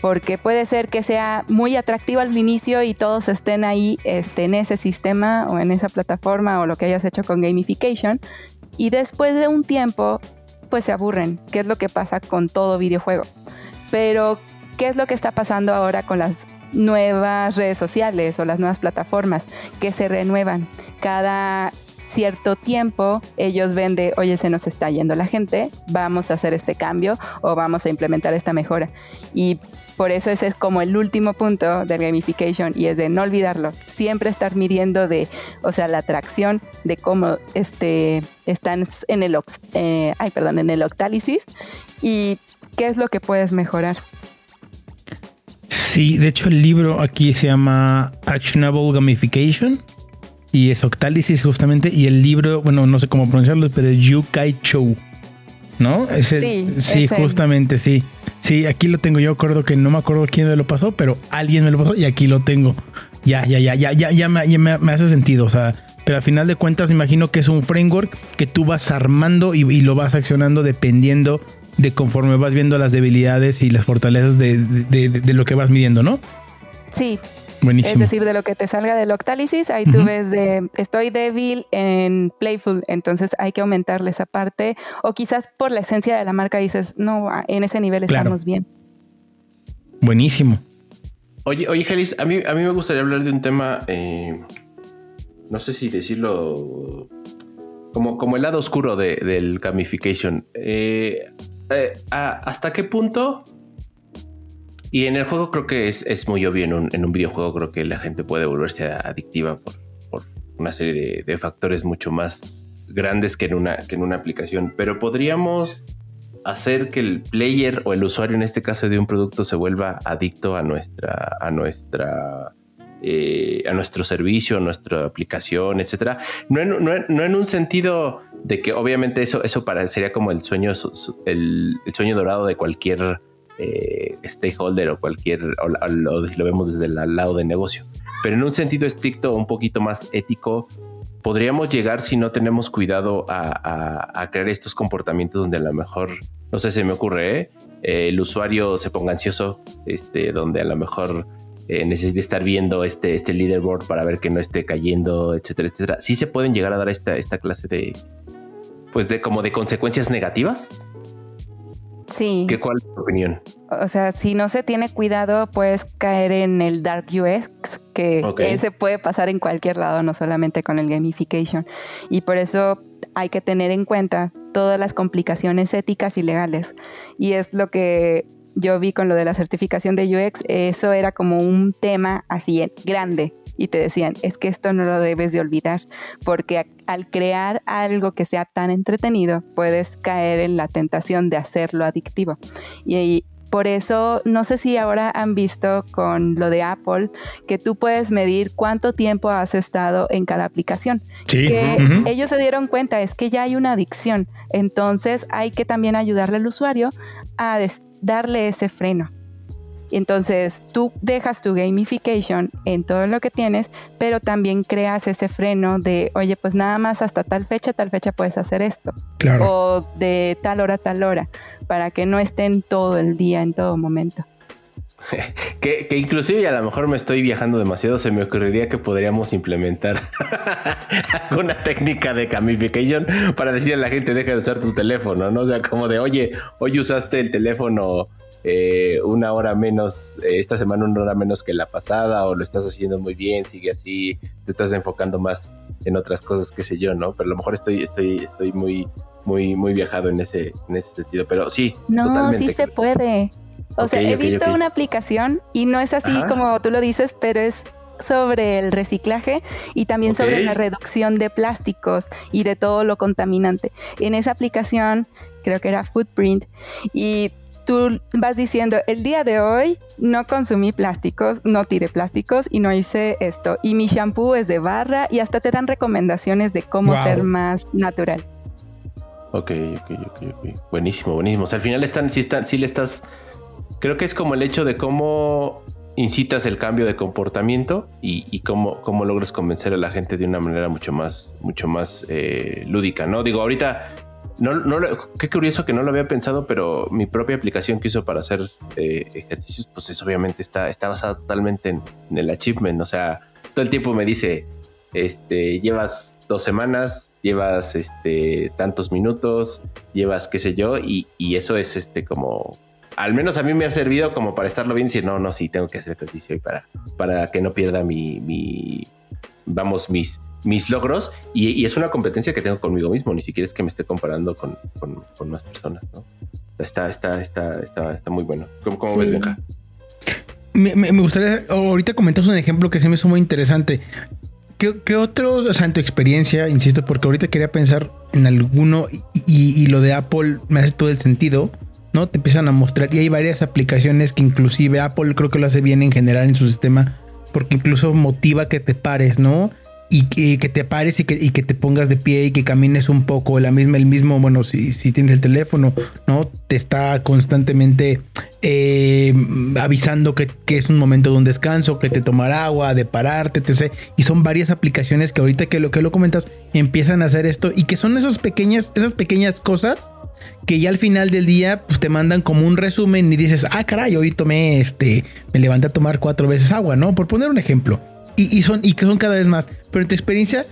S3: Porque puede ser que sea muy atractivo al inicio y todos estén ahí este, en ese sistema o en esa plataforma o lo que hayas hecho con gamification. Y después de un tiempo pues se aburren, que es lo que pasa con todo videojuego. Pero, ¿qué es lo que está pasando ahora con las nuevas redes sociales o las nuevas plataformas que se renuevan? Cada cierto tiempo ellos ven de, oye, se nos está yendo la gente, vamos a hacer este cambio o vamos a implementar esta mejora. Y por eso ese es como el último punto del gamification y es de no olvidarlo. Siempre estar midiendo de, o sea, la atracción de cómo este, están en el, eh, ay, perdón, en el octálisis y qué es lo que puedes mejorar.
S2: Sí, de hecho el libro aquí se llama Actionable Gamification y es octálisis justamente y el libro, bueno, no sé cómo pronunciarlo, pero es Yukai Chou. ¿No? sí, sí justamente, sí. Sí, aquí lo tengo. Yo acuerdo que no me acuerdo quién me lo pasó, pero alguien me lo pasó y aquí lo tengo. Ya, ya, ya, ya, ya, ya, me, me, hace sentido. O sea, pero al final de cuentas, imagino que es un framework que tú vas armando y, lo vas accionando dependiendo de conforme vas viendo las debilidades y las fortalezas de, de lo que vas midiendo, ¿no?
S3: Sí, es decir, de lo que te salga del octálisis, ahí tú ves de estoy débil en Playful, entonces hay que aumentarle esa parte. O quizás por la esencia de la marca dices, no, en ese nivel estamos bien.
S2: Buenísimo.
S1: Oye, oye, Gelis, a mí, a mí me gustaría hablar de un tema, eh, no sé si decirlo como, como el lado oscuro del gamification. Eh, eh, ¿Hasta qué punto y en el juego creo que es, muy obvio, en un, videojuego creo que la gente puede volverse adictiva por, una serie de, factores mucho más grandes que en, una, que en una aplicación, pero podríamos hacer que el player o el usuario en este caso de un producto se vuelva adicto a nuestra, a nuestra eh, a nuestro servicio, a nuestra aplicación, etcétera. No en, un sentido de que obviamente eso, eso sería como el sueño, el sueño dorado de cualquier eh, stakeholder o cualquier, o, lo, vemos desde el lado de negocio. pero en un sentido estricto, un poquito más ético, podríamos llegar si no tenemos cuidado a, crear estos comportamientos donde a lo mejor, no sé, se me ocurre, ¿eh? el usuario se ponga ansioso, este, donde a lo mejor eh, necesite estar viendo este, este leaderboard para ver que no esté cayendo, etcétera, etcétera. Sí se pueden llegar a dar esta, esta clase de, pues de como de consecuencias negativas.
S3: Sí.
S1: ¿Qué, ¿Cuál es tu opinión?
S3: O sea, si no se tiene cuidado, puedes caer en el dark UX, que se puede pasar en cualquier lado, no solamente con el gamification. Y por eso hay que tener en cuenta todas las complicaciones éticas y legales. Y es lo que yo vi con lo de la certificación de UX, eso era como un tema así grande y te decían, es que esto no lo debes de olvidar, porque al crear algo que sea tan entretenido, puedes caer en la tentación de hacerlo adictivo. Y, por eso, no sé si ahora han visto con lo de Apple que tú puedes medir cuánto tiempo has estado en cada aplicación.
S2: Sí.
S3: Que ellos se dieron cuenta, es que ya hay una adicción. Entonces hay que también ayudarle al usuario a darle ese freno. Entonces tú dejas tu gamification en todo lo que tienes, pero también creas ese freno de, oye, pues nada más hasta tal fecha, tal fecha puedes hacer esto.
S2: Claro.
S3: O de tal hora, tal hora, para que no estén todo el día, en todo momento.
S1: Que, que, inclusive a lo mejor me estoy viajando demasiado, se me ocurriría que podríamos implementar alguna técnica de gamification para decirle a la gente deja de usar tu teléfono, ¿no? O sea, como de, oye, hoy usaste el teléfono eh, una hora menos, eh, esta semana una hora menos que la pasada, o lo estás haciendo muy bien, sigue así, te estás enfocando más en otras cosas, qué sé yo, ¿no? Pero a lo mejor estoy, estoy, estoy muy, muy, muy viajado en ese, en ese sentido. Pero sí.
S3: No, sí se puede. O sea, he visto una aplicación y no es así como tú lo dices, pero es sobre el reciclaje y también sobre la reducción de plásticos y de todo lo contaminante. En esa aplicación, creo que era Footprint, y tú vas diciendo, el día de hoy no consumí plásticos, no tiré plásticos y no hice esto. Y mi shampoo es de barra y hasta te dan recomendaciones de cómo ser más natural.
S1: Ok, ok, ok, ok. Buenísimo, buenísimo. O sea, al final están, sí, están, sí le estás. Creo que es como el hecho de cómo incitas el cambio de comportamiento y, cómo, cómo, logras convencer a la gente de una manera mucho más, mucho más eh, lúdica, ¿no? Digo, ahorita no, no, qué curioso que no lo había pensado, pero mi propia aplicación que hizo para hacer eh, ejercicios, pues eso obviamente está, está basada totalmente en, el achievement. O sea, todo el tiempo me dice, este, llevas dos semanas, llevas este, tantos minutos, llevas qué sé yo, y, eso es este como, al menos a mí me ha servido como para estarlo bien y decir, no, no, sí, tengo que hacer ejercicio y para, para que no pierda mi, mi vamos, mis, mis logros y, es una competencia que tengo conmigo mismo, ni siquiera es que me esté comparando con, más personas, ¿no? Está, está, está, está, está muy bueno. ¿Cómo, ves, Benja?
S2: Me, gustaría, ahorita comentamos un ejemplo que se me hizo muy interesante. ¿Qué, ¿Qué, otro, o sea, en tu experiencia, insisto, porque ahorita quería pensar en alguno y, y, lo de Apple me hace todo el sentido, ¿no? Te empiezan a mostrar y hay varias aplicaciones que inclusive Apple creo que lo hace bien en general en su sistema, porque incluso motiva que te pares, ¿no? Y que, te pares y que, y que, te pongas de pie y que camines un poco. La misma, el mismo, bueno, si, si tienes el teléfono, ¿no? Te está constantemente eh, avisando que, es un momento de un descanso, que te tomar agua, de pararte, etc. Y son varias aplicaciones que ahorita que lo que lo comentas empiezan a hacer esto y que son esas pequeñas, esas pequeñas cosas que ya al final del día pues te mandan como un resumen y dices, ah, caray, hoy tomé este, me levanté a tomar cuatro veces agua, ¿no? Por poner un ejemplo y, son, y que son cada vez más. Pero en tu experiencia,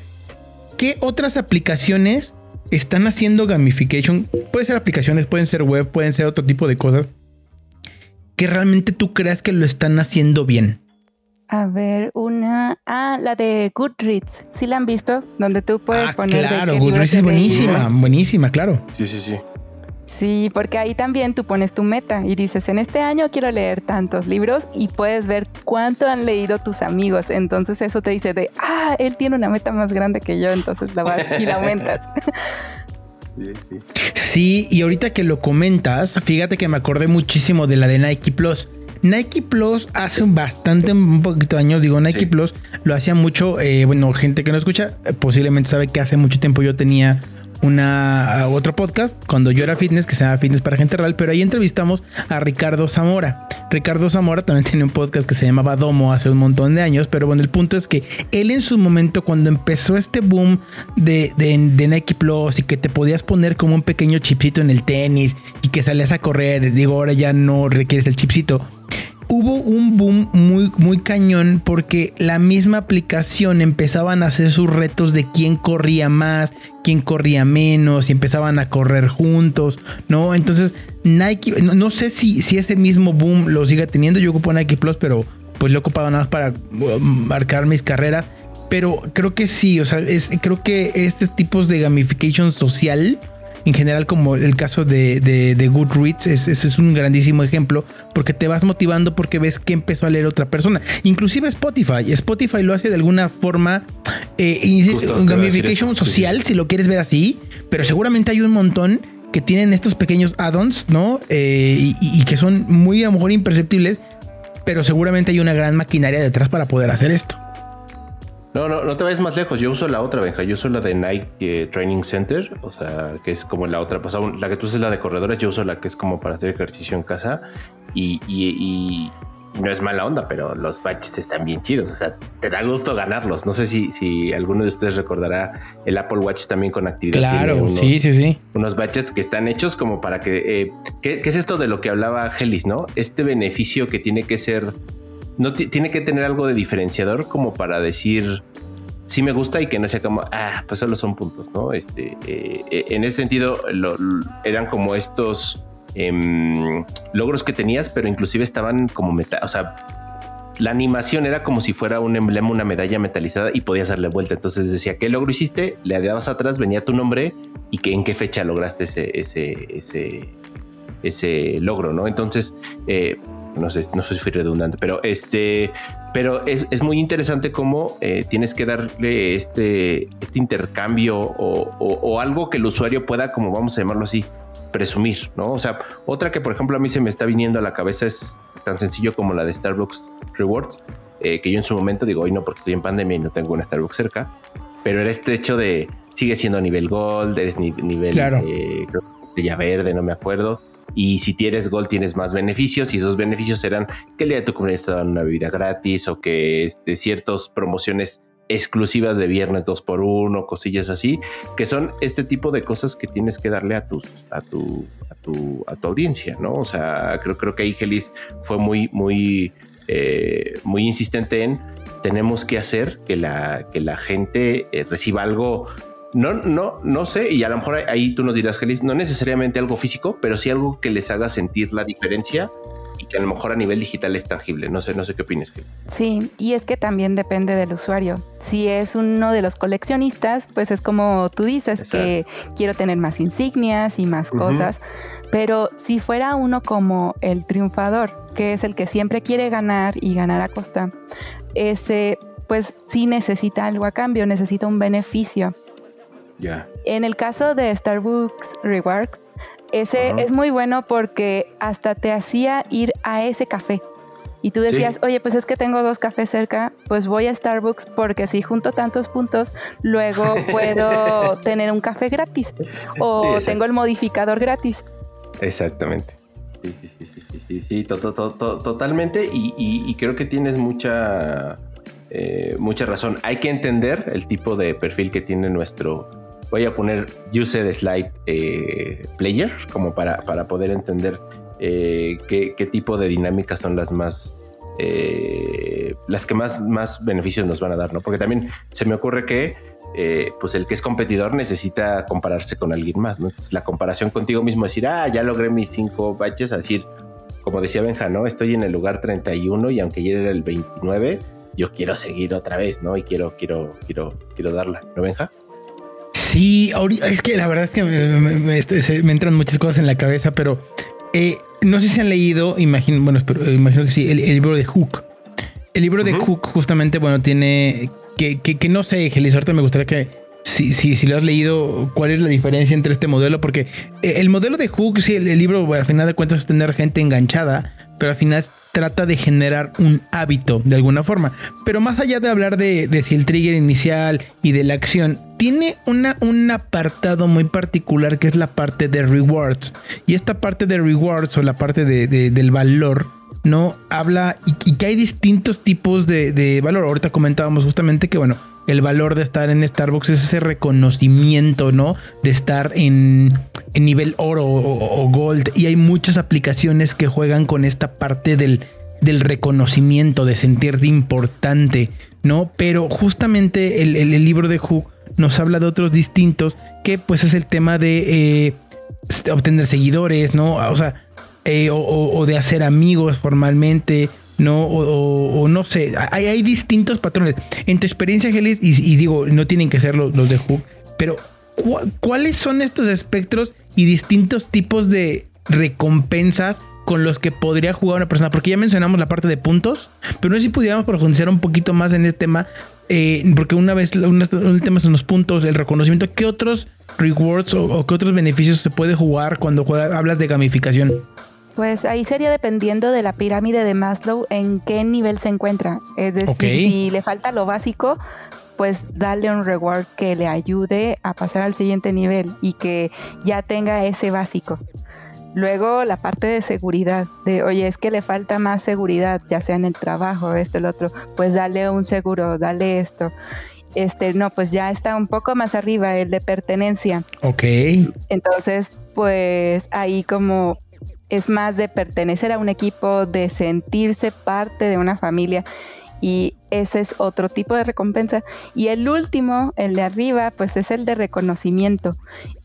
S2: ¿qué otras aplicaciones están haciendo gamification? Pueden ser aplicaciones, pueden ser web, pueden ser otro tipo de cosas. Que realmente tú creas que lo están haciendo bien.
S3: A ver, una. Ah, la de Goodreads. ¿Sí la han visto? Donde tú puedes ah, poner.
S2: Claro, Goodreads es buenísima, buenísima, claro.
S1: Sí, sí, sí.
S3: Sí, porque ahí también tú pones tu meta y dices, en este año quiero leer tantos libros y puedes ver cuánto han leído tus amigos. Entonces eso te dice de, ah, él tiene una meta más grande que yo, entonces la vas y la aumentas.
S2: Sí, sí. sí, y ahorita que lo comentas, fíjate que me acordé muchísimo de la de Nike Plus. Nike Plus hace un bastante, un poquito de años, digo, Nike Plus lo hacía mucho, eh, bueno, gente que no escucha, posiblemente sabe que hace mucho tiempo yo tenía una otro podcast cuando yo era fitness que se llama Fitness para Gente Real, pero ahí entrevistamos a Ricardo Zamora. Ricardo Zamora también tiene un podcast que se llamaba Domo hace un montón de años, pero bueno, el punto es que él en su momento, cuando empezó este boom de, de, Nike Plus y que te podías poner como un pequeño chipcito en el tenis y que salías a correr, digo, ahora ya no requieres el chipcito hubo un boom muy, muy cañón porque la misma aplicación empezaban a hacer sus retos de quién corría más, quién corría menos y empezaban a correr juntos, ¿no? Entonces, Nike, no, sé si, si ese mismo boom lo siga teniendo. Yo ocupo Nike Plus, pero pues lo ocupaba nada más para um, marcar mis carreras. Pero creo que sí, o sea, es, creo que estos tipos de gamification social en general como el caso de, de, Goodreads, es, es, un grandísimo ejemplo porque te vas motivando porque ves que empezó a leer otra persona. Inclusive Spotify, Spotify lo hace de alguna forma eh, gamification social, si lo quieres ver así, pero seguramente hay un montón que tienen estos pequeños add-ons, ¿no? Eh, y, y, que son muy a lo mejor imperceptibles, pero seguramente hay una gran maquinaria detrás para poder hacer esto.
S1: No, no, no te vayas más lejos. Yo uso la otra, Benja. Yo uso la de Nike eh, Training Center, o sea, que es como la otra. Pues, la que tú usas la de corredores, yo uso la que es como para hacer ejercicio en casa. Y, y, no es mala onda, pero los batches están bien chidos. O sea, te da gusto ganarlos. No sé si, si alguno de ustedes recordará el Apple Watch también con actividad.
S2: Claro, sí, sí, sí.
S1: Unos batches que están hechos como para que. Eh, ¿qué, ¿Qué es esto de lo que hablaba Gelis, no? Este beneficio que tiene que ser no tiene que tener algo de diferenciador como para decir sí me gusta y que no sea como ah pues solo son puntos no este eh, eh, en ese sentido eran como estos em, logros que tenías pero inclusive estaban como meta o sea la animación era como si fuera un emblema, una medalla metalizada y podías darle vuelta. Entonces decía, ¿qué logro hiciste? Le dabas atrás, venía tu nombre y que en qué fecha lograste ese, ese, ese, ese logro, ¿no? Entonces, eh, no sé, no soy redundante, pero este, pero es, muy interesante cómo eh, tienes que darle este, este intercambio o, algo que el usuario pueda, como vamos a llamarlo así, presumir, ¿no? O sea, otra que por ejemplo a mí se me está viniendo a la cabeza es tan sencillo como la de Starbucks Rewards, eh, que yo en su momento digo, hoy no porque estoy en pandemia y no tengo una Starbucks cerca, pero era este hecho de, sigue siendo nivel gold, eres nivel claro. eh, ya verde, no me acuerdo, y si tienes Gold tienes más beneficios y esos beneficios serán que el día tu comunidad te dan una bebida gratis o que este, ciertas promociones exclusivas de viernes 2 por 1 cosillas así, que son este tipo de cosas que tienes que darle a tus a tu a tu, a tu audiencia, ¿no? O sea, creo creo que ahí Gelis fue muy muy eh, muy insistente en tenemos que hacer que la que la gente eh, reciba algo no, no, no sé, y a lo mejor ahí tú nos dirás, Gelis, no necesariamente algo físico, pero sí algo que les haga sentir la diferencia y que a lo mejor a nivel digital es tangible. No sé, no sé qué opinas.
S3: Sí, y es que también depende del usuario. Si es uno de los coleccionistas, pues es como tú dices, que quiero tener más insignias y más cosas. Pero si fuera uno como el triunfador, que es el que siempre quiere ganar y ganar a costa, ese pues sí necesita algo a cambio, necesita un beneficio. En el caso de Starbucks Rewards, ese es muy bueno porque hasta te hacía ir a ese café. Y tú decías, oye, pues es que tengo dos cafés cerca, pues voy a Starbucks porque si junto tantos puntos, luego puedo tener un café gratis o tengo el modificador gratis.
S1: Exactamente. Sí, sí, sí, sí, sí, sí, totalmente. Y, creo que tienes mucha, eh, mucha razón. Hay que entender el tipo de perfil que tiene nuestro, voy a poner user slide eh, player como para, para poder entender eh, qué, tipo de dinámicas son las más eh, las que más, más beneficios nos van a dar, ¿no? Porque también se me ocurre que pues el que es competidor necesita compararse con alguien más, ¿no? la comparación contigo mismo, decir, ah, ya logré mis cinco batches, a decir, como decía Benja, ¿no? Estoy en el lugar 31 y aunque ayer era el 29, yo quiero seguir otra vez, ¿no? Y quiero, quiero, quiero, quiero darla, ¿no, Benja?
S2: Sí, es que la verdad es que este, me, entran muchas cosas en la cabeza, pero eh, no sé si han leído, imagino, bueno, eh, imagino que sí, el, libro de Hook. El libro de Hook justamente, bueno, tiene que, que, no sé, Gelis, ahorita me gustaría que si, si, si, lo has leído, cuál es la diferencia entre este modelo, porque eh, el modelo de Hook, sí, el, el libro, al final de cuentas es tener gente enganchada, pero al final trata de generar un hábito de alguna forma. Pero más allá de hablar de, si el trigger inicial y de la acción, tiene una, un apartado muy particular que es la parte de rewards. Y esta parte de rewards o la parte de, del valor ¿no? Habla y, que hay distintos tipos de, valor. Ahorita comentábamos justamente que, bueno, el valor de estar en Starbucks es ese reconocimiento, ¿no? De estar en, nivel oro o, gold. Y hay muchas aplicaciones que juegan con esta parte del, del reconocimiento, de sentirte importante, ¿no? Pero justamente el, libro de Who nos habla de otros distintos, que pues es el tema de eh, obtener seguidores, ¿no? O sea, eh, o, de hacer amigos formalmente, ¿no? O, no sé, hay, hay, distintos patrones. En tu experiencia, Gelis, y, digo, no tienen que ser los, de Hook, pero ¿cuáles son estos espectros y distintos tipos de recompensas con los que podría jugar una persona? Porque ya mencionamos la parte de puntos, pero no sé si pudiéramos profundizar un poquito más en este tema, eh, porque una vez un tema son los puntos, el reconocimiento, ¿qué otros rewards o, qué otros beneficios se puede jugar cuando hablas de gamificación?
S3: Pues ahí sería dependiendo de la pirámide de Maslow en qué nivel se encuentra. Es decir, si le falta lo básico, pues darle un reward que le ayude a pasar al siguiente nivel y que ya tenga ese básico. Luego la parte de seguridad, de oye, es que le falta más seguridad, ya sea en el trabajo, esto, el otro, pues dale un seguro, dale esto. Este, no, pues ya está un poco más arriba el de pertenencia.
S2: Ok.
S3: Entonces, pues ahí como es más de pertenecer a un equipo, de sentirse parte de una familia. Y ese es otro tipo de recompensa. Y el último, el de arriba, pues es el de reconocimiento.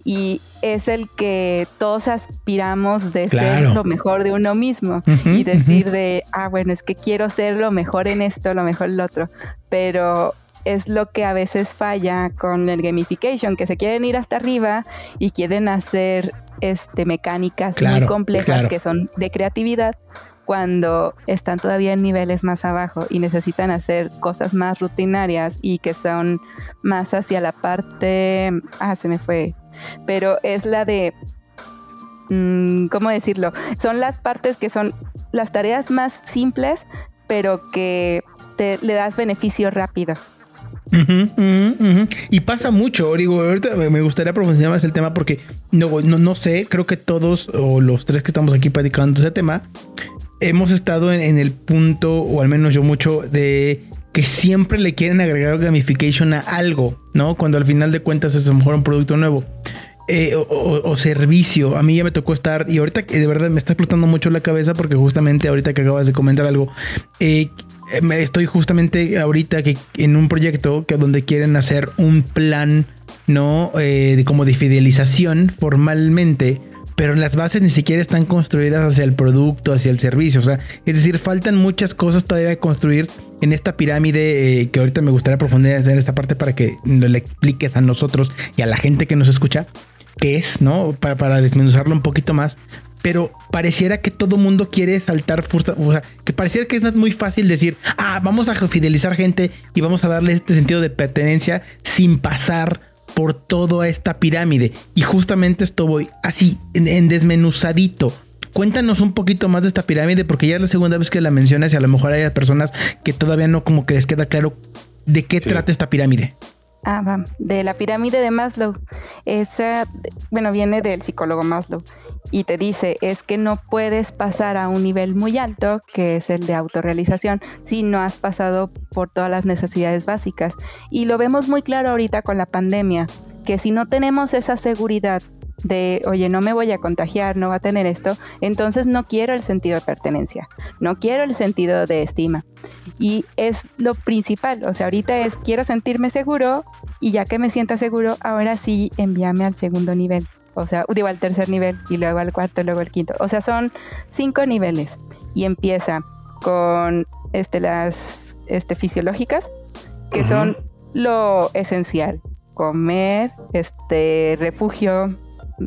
S3: Y es el que todos aspiramos de ser lo mejor de uno mismo. Y decir de, ah, bueno, es que quiero ser lo mejor en esto, lo mejor en lo otro, pero es lo que a veces falla con el gamification, que se quieren ir hasta arriba y quieren hacer este, mecánicas muy complejas que son de creatividad cuando están todavía en niveles más abajo y necesitan hacer cosas más rutinarias y que son más hacia la parte, ah, se me fue, pero es la de, mm, ¿cómo decirlo? Son las partes que son las tareas más simples, pero que te, le das beneficio rápido.
S2: Y pasa mucho, digo, ahorita me gustaría profundizar más el tema porque no, no, sé, creo que todos o los tres que estamos aquí platicando ese tema, hemos estado en, el punto, o al menos yo mucho, de que siempre le quieren agregar gamification a algo, ¿no? Cuando al final de cuentas es a lo mejor un producto nuevo. Eh, o, servicio. A mí ya me tocó estar, y ahorita de verdad me está explotando mucho la cabeza porque justamente ahorita que acabas de comentar algo, eh, estoy justamente ahorita que en un proyecto que donde quieren hacer un plan, ¿no? Eh, de como de fidelización formalmente, pero las bases ni siquiera están construidas hacia el producto, hacia el servicio. O sea, es decir, faltan muchas cosas todavía de construir en esta pirámide eh, que ahorita me gustaría profundizar en esta parte para que le expliques a nosotros y a la gente que nos escucha qué es, ¿no? Para desmenuzarlo un poquito más pero pareciera que todo mundo quiere saltar, o sea, que pareciera que es muy fácil decir, ah, vamos a fidelizar gente y vamos a darle este sentido de pertenencia sin pasar por toda esta pirámide. Y justamente esto voy así, en, desmenuzadito. Cuéntanos un poquito más de esta pirámide, porque ya es la segunda vez que la mencionas y a lo mejor hay personas que todavía no como que les queda claro de qué trata esta pirámide.
S3: Ah, va, de la pirámide de Maslow. Esa, bueno, viene del psicólogo Maslow y te dice es que no puedes pasar a un nivel muy alto, que es el de autorrealización, si no has pasado por todas las necesidades básicas. Y lo vemos muy claro ahorita con la pandemia, que si no tenemos esa seguridad de, oye, no me voy a contagiar, no va a tener esto, entonces no quiero el sentido de pertenencia, no quiero el sentido de estima. Y es lo principal, o sea, ahorita es, quiero sentirme seguro y ya que me sienta seguro, ahora sí envíame al segundo nivel. O sea, digo al tercer nivel y luego al cuarto, luego al quinto. O sea, son cinco niveles y empieza con este, las este, fisiológicas, que son lo esencial. Comer, este, refugio,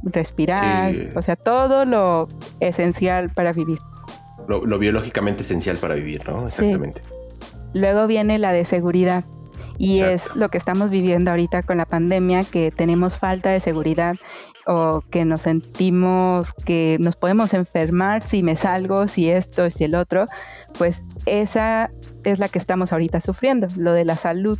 S3: respirar, o sea, todo lo esencial para vivir.
S1: Lo, biológicamente esencial para vivir, ¿no? Exactamente.
S3: Luego viene la de seguridad. Y es lo que estamos viviendo ahorita con la pandemia, que tenemos falta de seguridad o que nos sentimos que nos podemos enfermar si me salgo, si esto, si el otro, pues esa es la que estamos ahorita sufriendo, lo de la salud.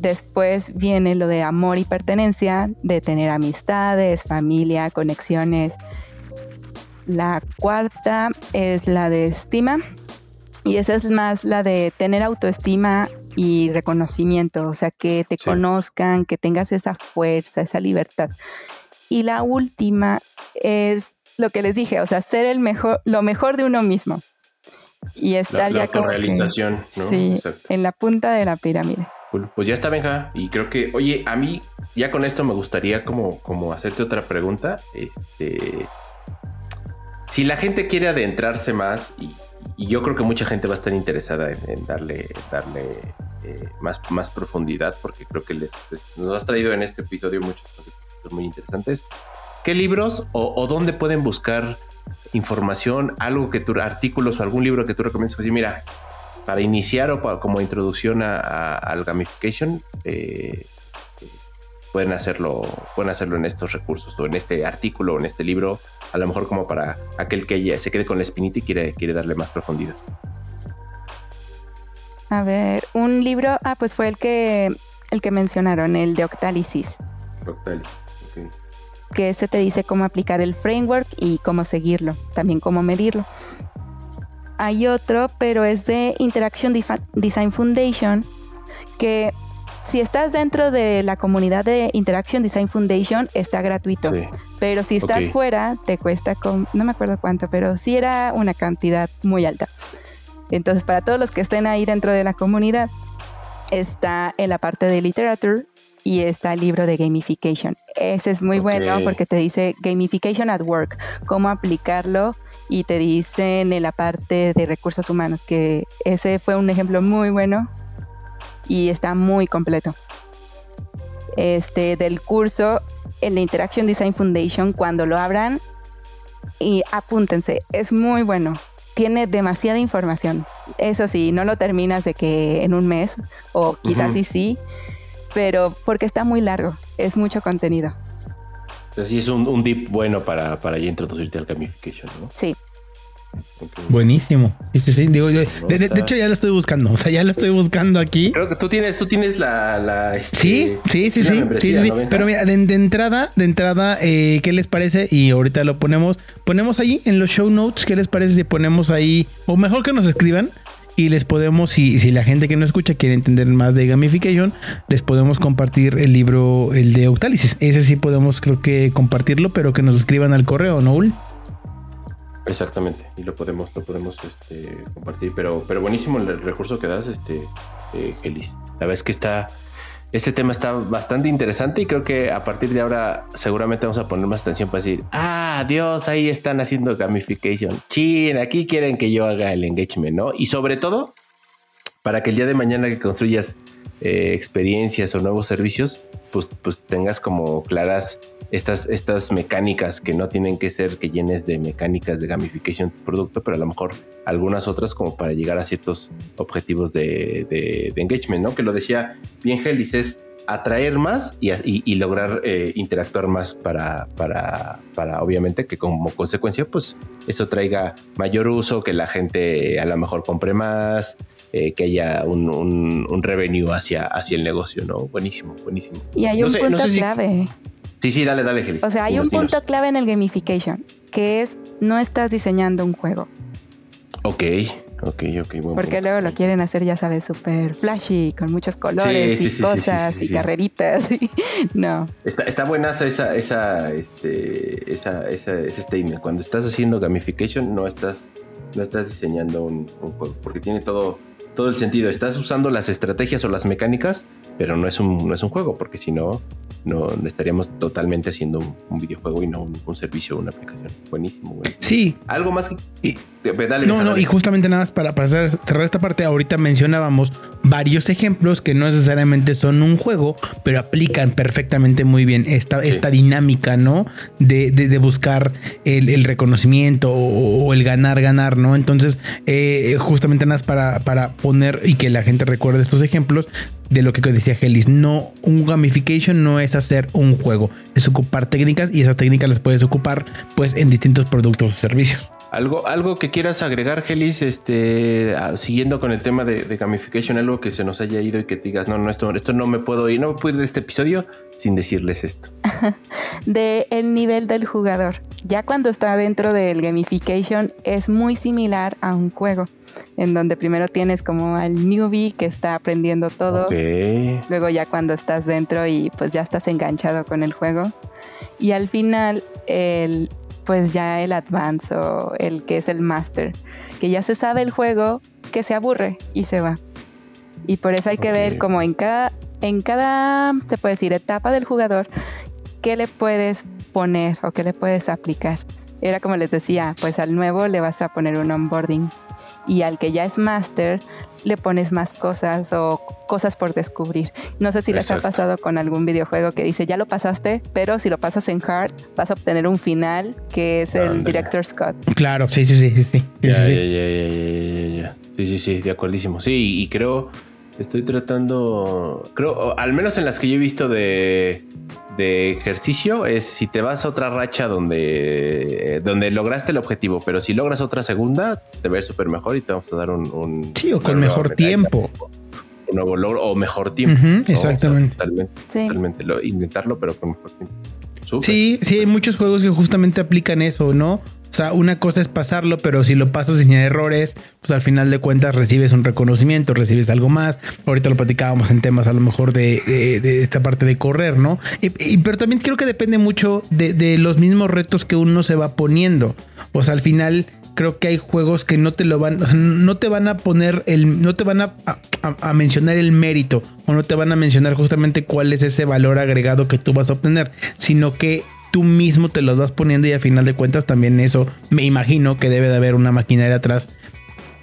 S3: Después viene lo de amor y pertenencia, de tener amistades, familia, conexiones. La cuarta es la de estima. Y esa es más la de tener autoestima y reconocimiento, o sea, que te conozcan, que tengas esa fuerza, esa libertad. Y la última es lo que les dije, o sea, ser el mejor, lo mejor de uno mismo. Y estar ya
S1: con realización,
S3: ¿no? Sí, en la punta de la pirámide.
S1: Pues ya está, Benja. Y creo que, oye, a mí, ya con esto me gustaría como, como hacerte otra pregunta. Este. Si la gente quiere adentrarse más, y, yo creo que mucha gente va a estar interesada en, darle, darle eh, más, más profundidad, porque creo que les, nos has traído en este episodio muchos conceptos muy interesantes. ¿Qué libros o, dónde pueden buscar información, algo que tú, artículos o algún libro que tú recomiendas? Pues mira, para iniciar o como introducción al gamification, eh, pueden hacerlo, pueden hacerlo en estos recursos o en este artículo o en este libro, a lo mejor como para aquel que ya se quede con la espinita y quiere, quiere darle más profundidad.
S3: A ver, un libro, ah, pues fue el que el que mencionaron, el de Octálisis. Octálisis, ok. Que ese te dice cómo aplicar el framework y cómo seguirlo, también cómo medirlo hay otro, pero es de Interaction Design Foundation, que si estás dentro de la comunidad de Interaction Design Foundation, está gratuito. Pero si estás fuera, te cuesta, con, no me acuerdo cuánto, pero sí era una cantidad muy alta. Entonces, para todos los que estén ahí dentro de la comunidad, está en la parte de literature y está el libro de gamification. Ese es muy bueno porque te dice gamification at work, cómo aplicarlo y te dicen en la parte de recursos humanos, que ese fue un ejemplo muy bueno y está muy completo. Este, del curso en la Interaction Design Foundation, cuando lo abran, y apúntense, es muy bueno. Tiene demasiada información. Eso sí, no lo terminas de que en un mes, o quizás sí sí, pero porque está muy largo, es mucho contenido.
S1: Así es un, un dip bueno para, para ya introducirte al gamification, ¿no?
S3: Sí.
S2: Buenísimo. de, hecho, ya lo estoy buscando. O sea, ya lo estoy buscando aquí.
S1: Creo que tú tienes, tú tienes la.
S2: Este, sí, sí, sí, sí, sí, Pero mira, de, entrada, de entrada, eh, ¿qué les parece? Y ahorita lo ponemos. Ponemos ahí en los show notes. ¿Qué les parece si ponemos ahí? O mejor que nos escriban. Y les podemos, si, si la gente que no escucha quiere entender más de gamification, les podemos compartir el libro, el de Octálisis. Ese sí podemos, creo que compartirlo, pero que nos escriban al correo, ¿no,
S1: Exactamente, y lo podemos, lo podemos este, compartir, pero, pero buenísimo el recurso que das, este, eh, Gelis. La verdad es que está, este tema está bastante interesante y creo que a partir de ahora seguramente vamos a poner más atención para decir, ah, Dios, ahí están haciendo gamification. Chin, aquí quieren que yo haga el engagement, ¿no? Y sobre todo, para que el día de mañana que construyas eh, experiencias o nuevos servicios, pues, pues tengas como claras estas, estas mecánicas que no tienen que ser que llenes de mecánicas de gamification tu producto, pero a lo mejor algunas otras como para llegar a ciertos objetivos de, engagement, ¿no? Que lo decía bien Gelis, es atraer más y, lograr eh, interactuar más para, para, para, obviamente, que como consecuencia, pues eso traiga mayor uso, que la gente a lo mejor compre más, eh, que haya un, un, revenue hacia, hacia el negocio, ¿no? Buenísimo, buenísimo.
S3: Y hay un punto clave.
S1: Sí, sí, dale, dale, Gelis.
S3: O sea, hay un punto clave en el gamification, que es no estás diseñando un juego.
S1: Ok, ok, ok.
S3: Bueno, Porque luego lo quieren hacer, ya sabes, súper flashy, con muchos colores y cosas y carreritas. no.
S1: Está, está buena esa, esa, este, esa, esa, ese statement. Cuando estás haciendo gamification, no estás, no estás diseñando un, un juego, porque tiene todo, todo el sentido. Estás usando las estrategias o las mecánicas, pero no es un, no es un juego, porque si no, no estaríamos totalmente haciendo un, videojuego y no un, servicio o una aplicación. Buenísimo,
S2: Sí.
S1: Algo más que.
S2: No, no, y justamente nada más para pasar, cerrar esta parte, ahorita mencionábamos varios ejemplos que no necesariamente son un juego, pero aplican perfectamente muy bien esta, esta dinámica, ¿no? De, de, buscar el, reconocimiento o, el ganar, ganar, ¿no? Entonces, eh, justamente nada más para, para poner y que la gente recuerde estos ejemplos, de lo que decía Gelis. No, un gamification no es hacer un juego, es ocupar técnicas y esas técnicas las puedes ocupar pues en distintos productos o servicios.
S1: Algo, algo que quieras agregar, Gelis, este, siguiendo con el tema de, gamification, algo que se nos haya ido y que digas, no, no, esto, esto no me puedo ir, no puedo ir de este episodio sin decirles esto?
S3: de el nivel del jugador. Ya cuando está dentro del gamification es muy similar a un juego en donde primero tienes como al newbie que está aprendiendo todo. Luego ya cuando estás dentro y pues ya estás enganchado con el juego. Y al final el pues ya el advance o el que es el master, que ya se sabe el juego, que se aburre y se va. Y por eso hay que ver como en cada en cada se puede decir etapa del jugador qué le puedes poner o qué le puedes aplicar. Era como les decía, pues al nuevo le vas a poner un onboarding y al que ya es master le pones más cosas o cosas por descubrir. No sé si les ha pasado con algún videojuego que dice, ya lo pasaste, pero si lo pasas en hard, vas a obtener un final que es el Director Scott.
S2: Claro, sí, sí, sí, sí. sí,
S1: ya,
S2: sí,
S1: ya, ya, ya, sí, sí, sí, de acuerdísimo. Sí, y creo, estoy tratando, creo, al menos en las que yo he visto de de ejercicio es si te vas a otra racha donde, eh, donde lograste el objetivo, pero si logras otra segunda, te ves súper mejor y te vamos a dar un...
S2: sí, o con mejor tiempo.
S1: Un nuevo logro o mejor tiempo.
S2: exactamente.
S1: totalmente, intentarlo, pero con mejor tiempo.
S2: Sí, sí, hay muchos juegos que justamente aplican eso, ¿no? O sea, una cosa es pasarlo, pero si lo pasas sin errores, pues al final de cuentas recibes un reconocimiento, recibes algo más. Ahorita lo platicábamos en temas a lo mejor de, esta parte de correr, ¿no? Y, pero también creo que depende mucho de, los mismos retos que uno se va poniendo. O sea, al final creo que hay juegos que no te lo van, no te van a poner el, no te van a, a, mencionar el mérito o no te van a mencionar justamente cuál es ese valor agregado que tú vas a obtener, sino que tú mismo te los vas poniendo y a final de cuentas también eso me imagino que debe de haber una maquinaria atrás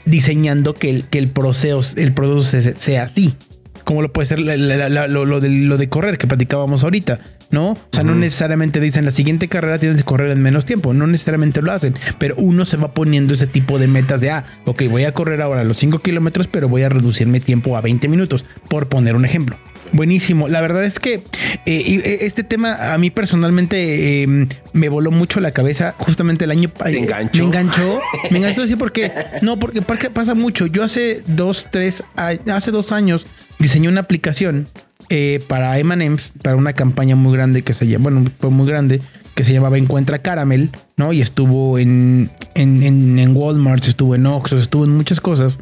S2: diseñando que el, que el proceso, el proceso sea así. Como lo puede ser lo, de, lo de correr que platicábamos ahorita, ¿no? O sea, no necesariamente dicen la siguiente carrera tienes que correr en menos tiempo, no necesariamente lo hacen, pero uno se va poniendo ese tipo de metas de, ah, ok, voy a correr ahora los 5 kilómetros, pero voy a reducir mi tiempo a 20 minutos, por poner un ejemplo. Buenísimo. La verdad es que eh, eh, este tema a mí personalmente em, me voló mucho la cabeza. Justamente el año
S1: me enganchó.
S2: Me enganchó. Me enganchó así porque no, porque, pasa mucho. Yo hace dos, tres, hace dos años diseñé una aplicación eh, para M&M's para una campaña muy grande que se llama, bueno, fue muy grande que se llamaba Encuentra Caramel, ¿no? Y estuvo en, en, en, en Walmart, estuvo en Oxxo, estuvo en muchas cosas.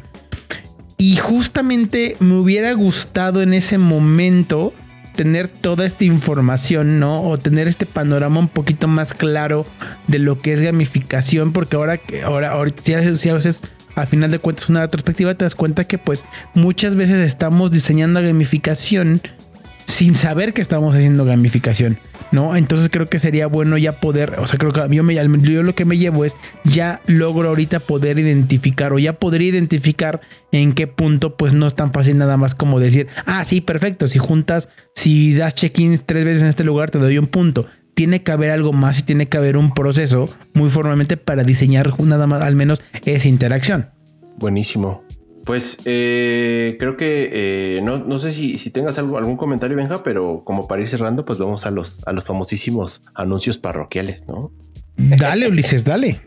S2: Y justamente me hubiera gustado en ese momento tener toda esta información, ¿no? O tener este panorama un poquito más claro de lo que es gamificación, porque ahora, ahora, ahorita si, a veces al final de cuentas una retrospectiva te das cuenta que pues muchas veces estamos diseñando gamificación sin saber que estamos haciendo gamificación. ¿No? Entonces creo que sería bueno ya poder, o sea, creo que yo, me, yo lo que me llevo es ya logro ahorita poder identificar o ya poder identificar en qué punto pues no es tan fácil nada más como decir, ah, sí, perfecto, si juntas, si das check-ins tres veces en este lugar te doy un punto. Tiene que haber algo más y tiene que haber un proceso muy formalmente para diseñar nada más, al menos esa interacción.
S1: Buenísimo. Pues eh, creo que eh, no, sé si, tengas algo, algún comentario, Benja, pero como para ir cerrando, pues vamos a los, a los famosísimos anuncios parroquiales, ¿no?
S2: Dale, Ulises, dale.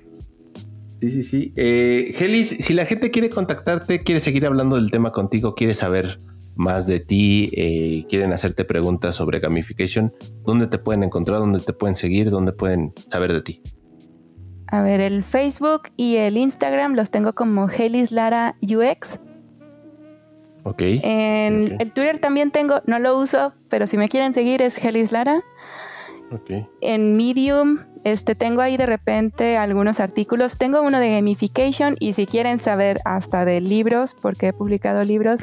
S1: Sí, sí, sí. Eh, Gelis, si la gente quiere contactarte, quiere seguir hablando del tema contigo, quiere saber más de ti, eh, quieren hacerte preguntas sobre gamification, ¿dónde te pueden encontrar? ¿Dónde te pueden seguir? ¿Dónde pueden saber de ti?
S3: A ver, el Facebook y el Instagram los tengo como Helis Lara UX.
S1: Ok.
S3: En el Twitter también tengo, no lo uso, pero si me quieren seguir es Helis Lara.
S1: Ok.
S3: En Medium, este, tengo ahí de repente algunos artículos. Tengo uno de gamification y si quieren saber hasta de libros, porque he publicado libros,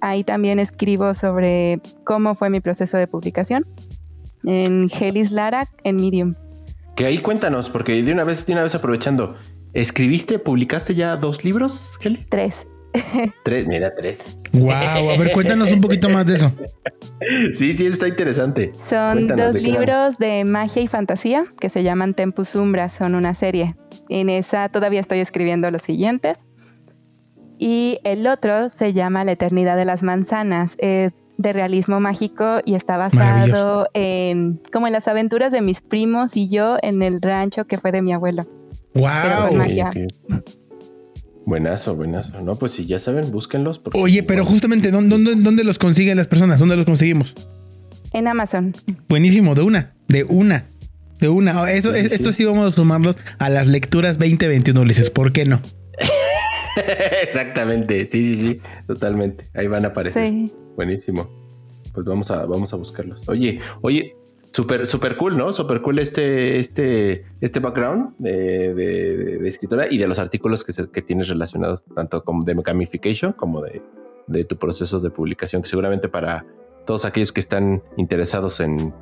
S3: ahí también escribo sobre cómo fue mi proceso de publicación. En Helis Lara, en Medium.
S1: Que ahí cuéntanos, porque de una vez, de una vez aprovechando, ¿escribiste, publicaste ya dos libros, Kelly?
S3: Tres.
S1: Tres, mira, tres.
S2: Wow, a ver, cuéntanos un poquito más de eso.
S1: Sí, sí, está interesante.
S3: Son dos libros de magia y fantasía que se llaman Tempus Umbra, son una serie. En esa todavía estoy escribiendo los siguientes. Y el otro se llama La Eternidad de las Manzanas. Es de realismo mágico y está basado en como en las aventuras de mis primos y yo en el rancho que fue de mi abuelo.
S2: Wow.
S1: Buenazo, buenazo. No, pues si ya saben, búsquenlos.
S2: Oye, pero justamente, ¿dónde, ¿dónde, los consiguen las personas? ¿Dónde los conseguimos?
S3: En Amazon.
S2: Buenísimo, de una, de una, de una. Eso, esto sí vamos a sumarlos a las lecturas 2021, Ulises. ¿Por qué no?
S1: Exactamente, sí, sí, sí, totalmente. Ahí van a aparecer. Sí. Buenísimo. Pues vamos a, vamos a buscarlos. Oye, oye, súper, súper cool, ¿no? Súper cool este, este, este background de, de, escritora y de los artículos que, que tienes relacionados tanto como de gamification como de, de tu proceso de publicación, que seguramente para todos aquellos que están interesados en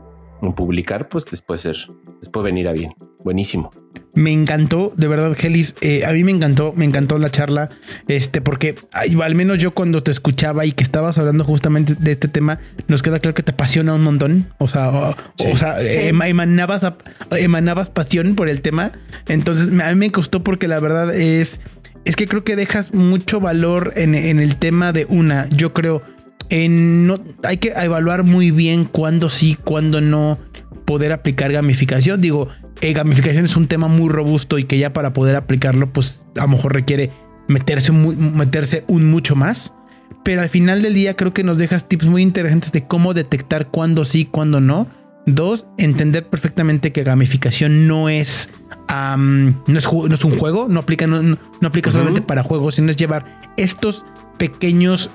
S1: publicar, pues les puede ser, les puede venir a bien. Buenísimo.
S2: Me encantó, de verdad, Gelis. Eh, a mí me encantó, me encantó la charla. Este, porque al menos yo cuando te escuchaba y que estabas hablando justamente de este tema, nos queda claro que te apasiona un montón. O sea, o, sea emanabas, emanabas pasión por el tema. Entonces, a mí me costó porque la verdad es, es que creo que dejas mucho valor en, en el tema de una. Yo creo no, hay que evaluar muy bien cuándo sí, cuándo no poder aplicar gamificación. Digo, eh, gamificación es un tema muy robusto y que ya para poder aplicarlo, pues a lo mejor requiere meterse, meterse un mucho más. Pero al final del día creo que nos dejas tips muy interesantes de cómo detectar cuándo sí, cuándo no. Dos, entender perfectamente que gamificación no es, no, es un juego, no aplica, no, aplica solamente para juegos, sino es llevar estos pequeños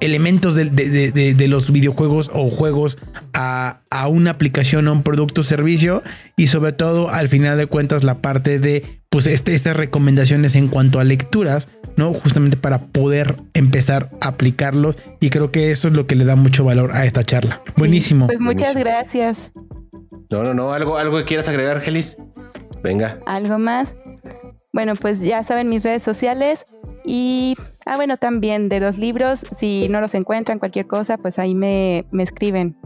S2: elementos de, los videojuegos o juegos a, una aplicación o un producto o servicio y sobre todo al final de cuentas la parte de pues este, estas recomendaciones en cuanto a lecturas, ¿no? Justamente para poder empezar a aplicarlos y creo que eso es lo que le da mucho valor a esta charla. Buenísimo.
S3: Pues muchas gracias.
S1: No, no, no, algo, algo que quieras agregar, Gelis. Venga.
S3: ¿Algo más? Bueno, pues ya saben mis redes sociales y, ah, bueno, también de los libros, si no los encuentran, cualquier cosa, pues ahí me, me escriben.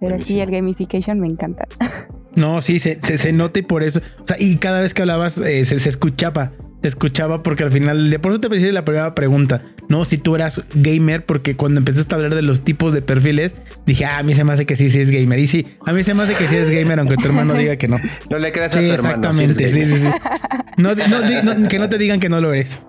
S3: Pero sí, el gamification me encanta.
S2: No, sí, se, se, se nota y por eso. O sea, y cada vez que hablabas eh, se, se, escuchaba. Se escuchaba porque al final, de por eso te hice la primera pregunta. No, si tú eras gamer, porque cuando empezaste a hablar de los tipos de perfiles, dije, ah, a mí se me hace que sí, sí es gamer. Y sí, a mí se me hace que sí es gamer, aunque tu hermano diga que no.
S1: No le creas a tu
S2: hermano. Exactamente, sí, sí, sí. No, no, que no te digan que no lo eres.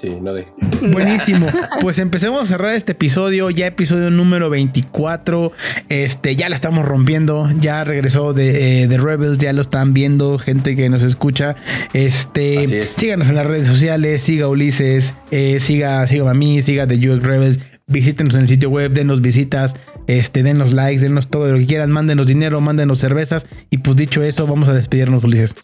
S1: Sí, no de.
S2: Buenísimo. Pues empecemos a cerrar este episodio, ya episodio número 24. Este, ya la estamos rompiendo. Ya regresó de, eh, Rebels, ya lo están viendo, gente que nos escucha. Este, síganos en las redes sociales, siga Ulises, eh, siga, siga a mí, siga The UX Rebels. Visítenos en el sitio web, denos visitas, este, denos likes, denos todo lo que quieran, mándenos dinero, mándenos cervezas. Y pues dicho eso, vamos a despedirnos, Ulises.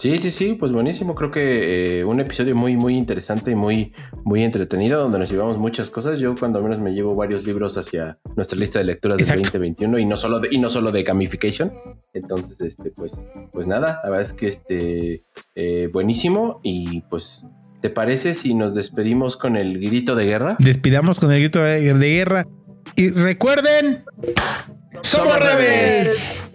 S1: Sí, sí, sí, pues buenísimo. Creo que eh, un episodio muy, muy interesante y muy, muy entretenido, donde nos llevamos muchas cosas. Yo cuando menos me llevo varios libros hacia nuestra lista de lecturas del 2021 y no solo de, y no solo de gamification. Entonces, este, pues, pues nada, la verdad es que este eh, buenísimo. Y pues, ¿te parece si nos despedimos con el grito de guerra?
S2: Despidamos con el grito de, guerra. Y recuerden, somos rebeldes.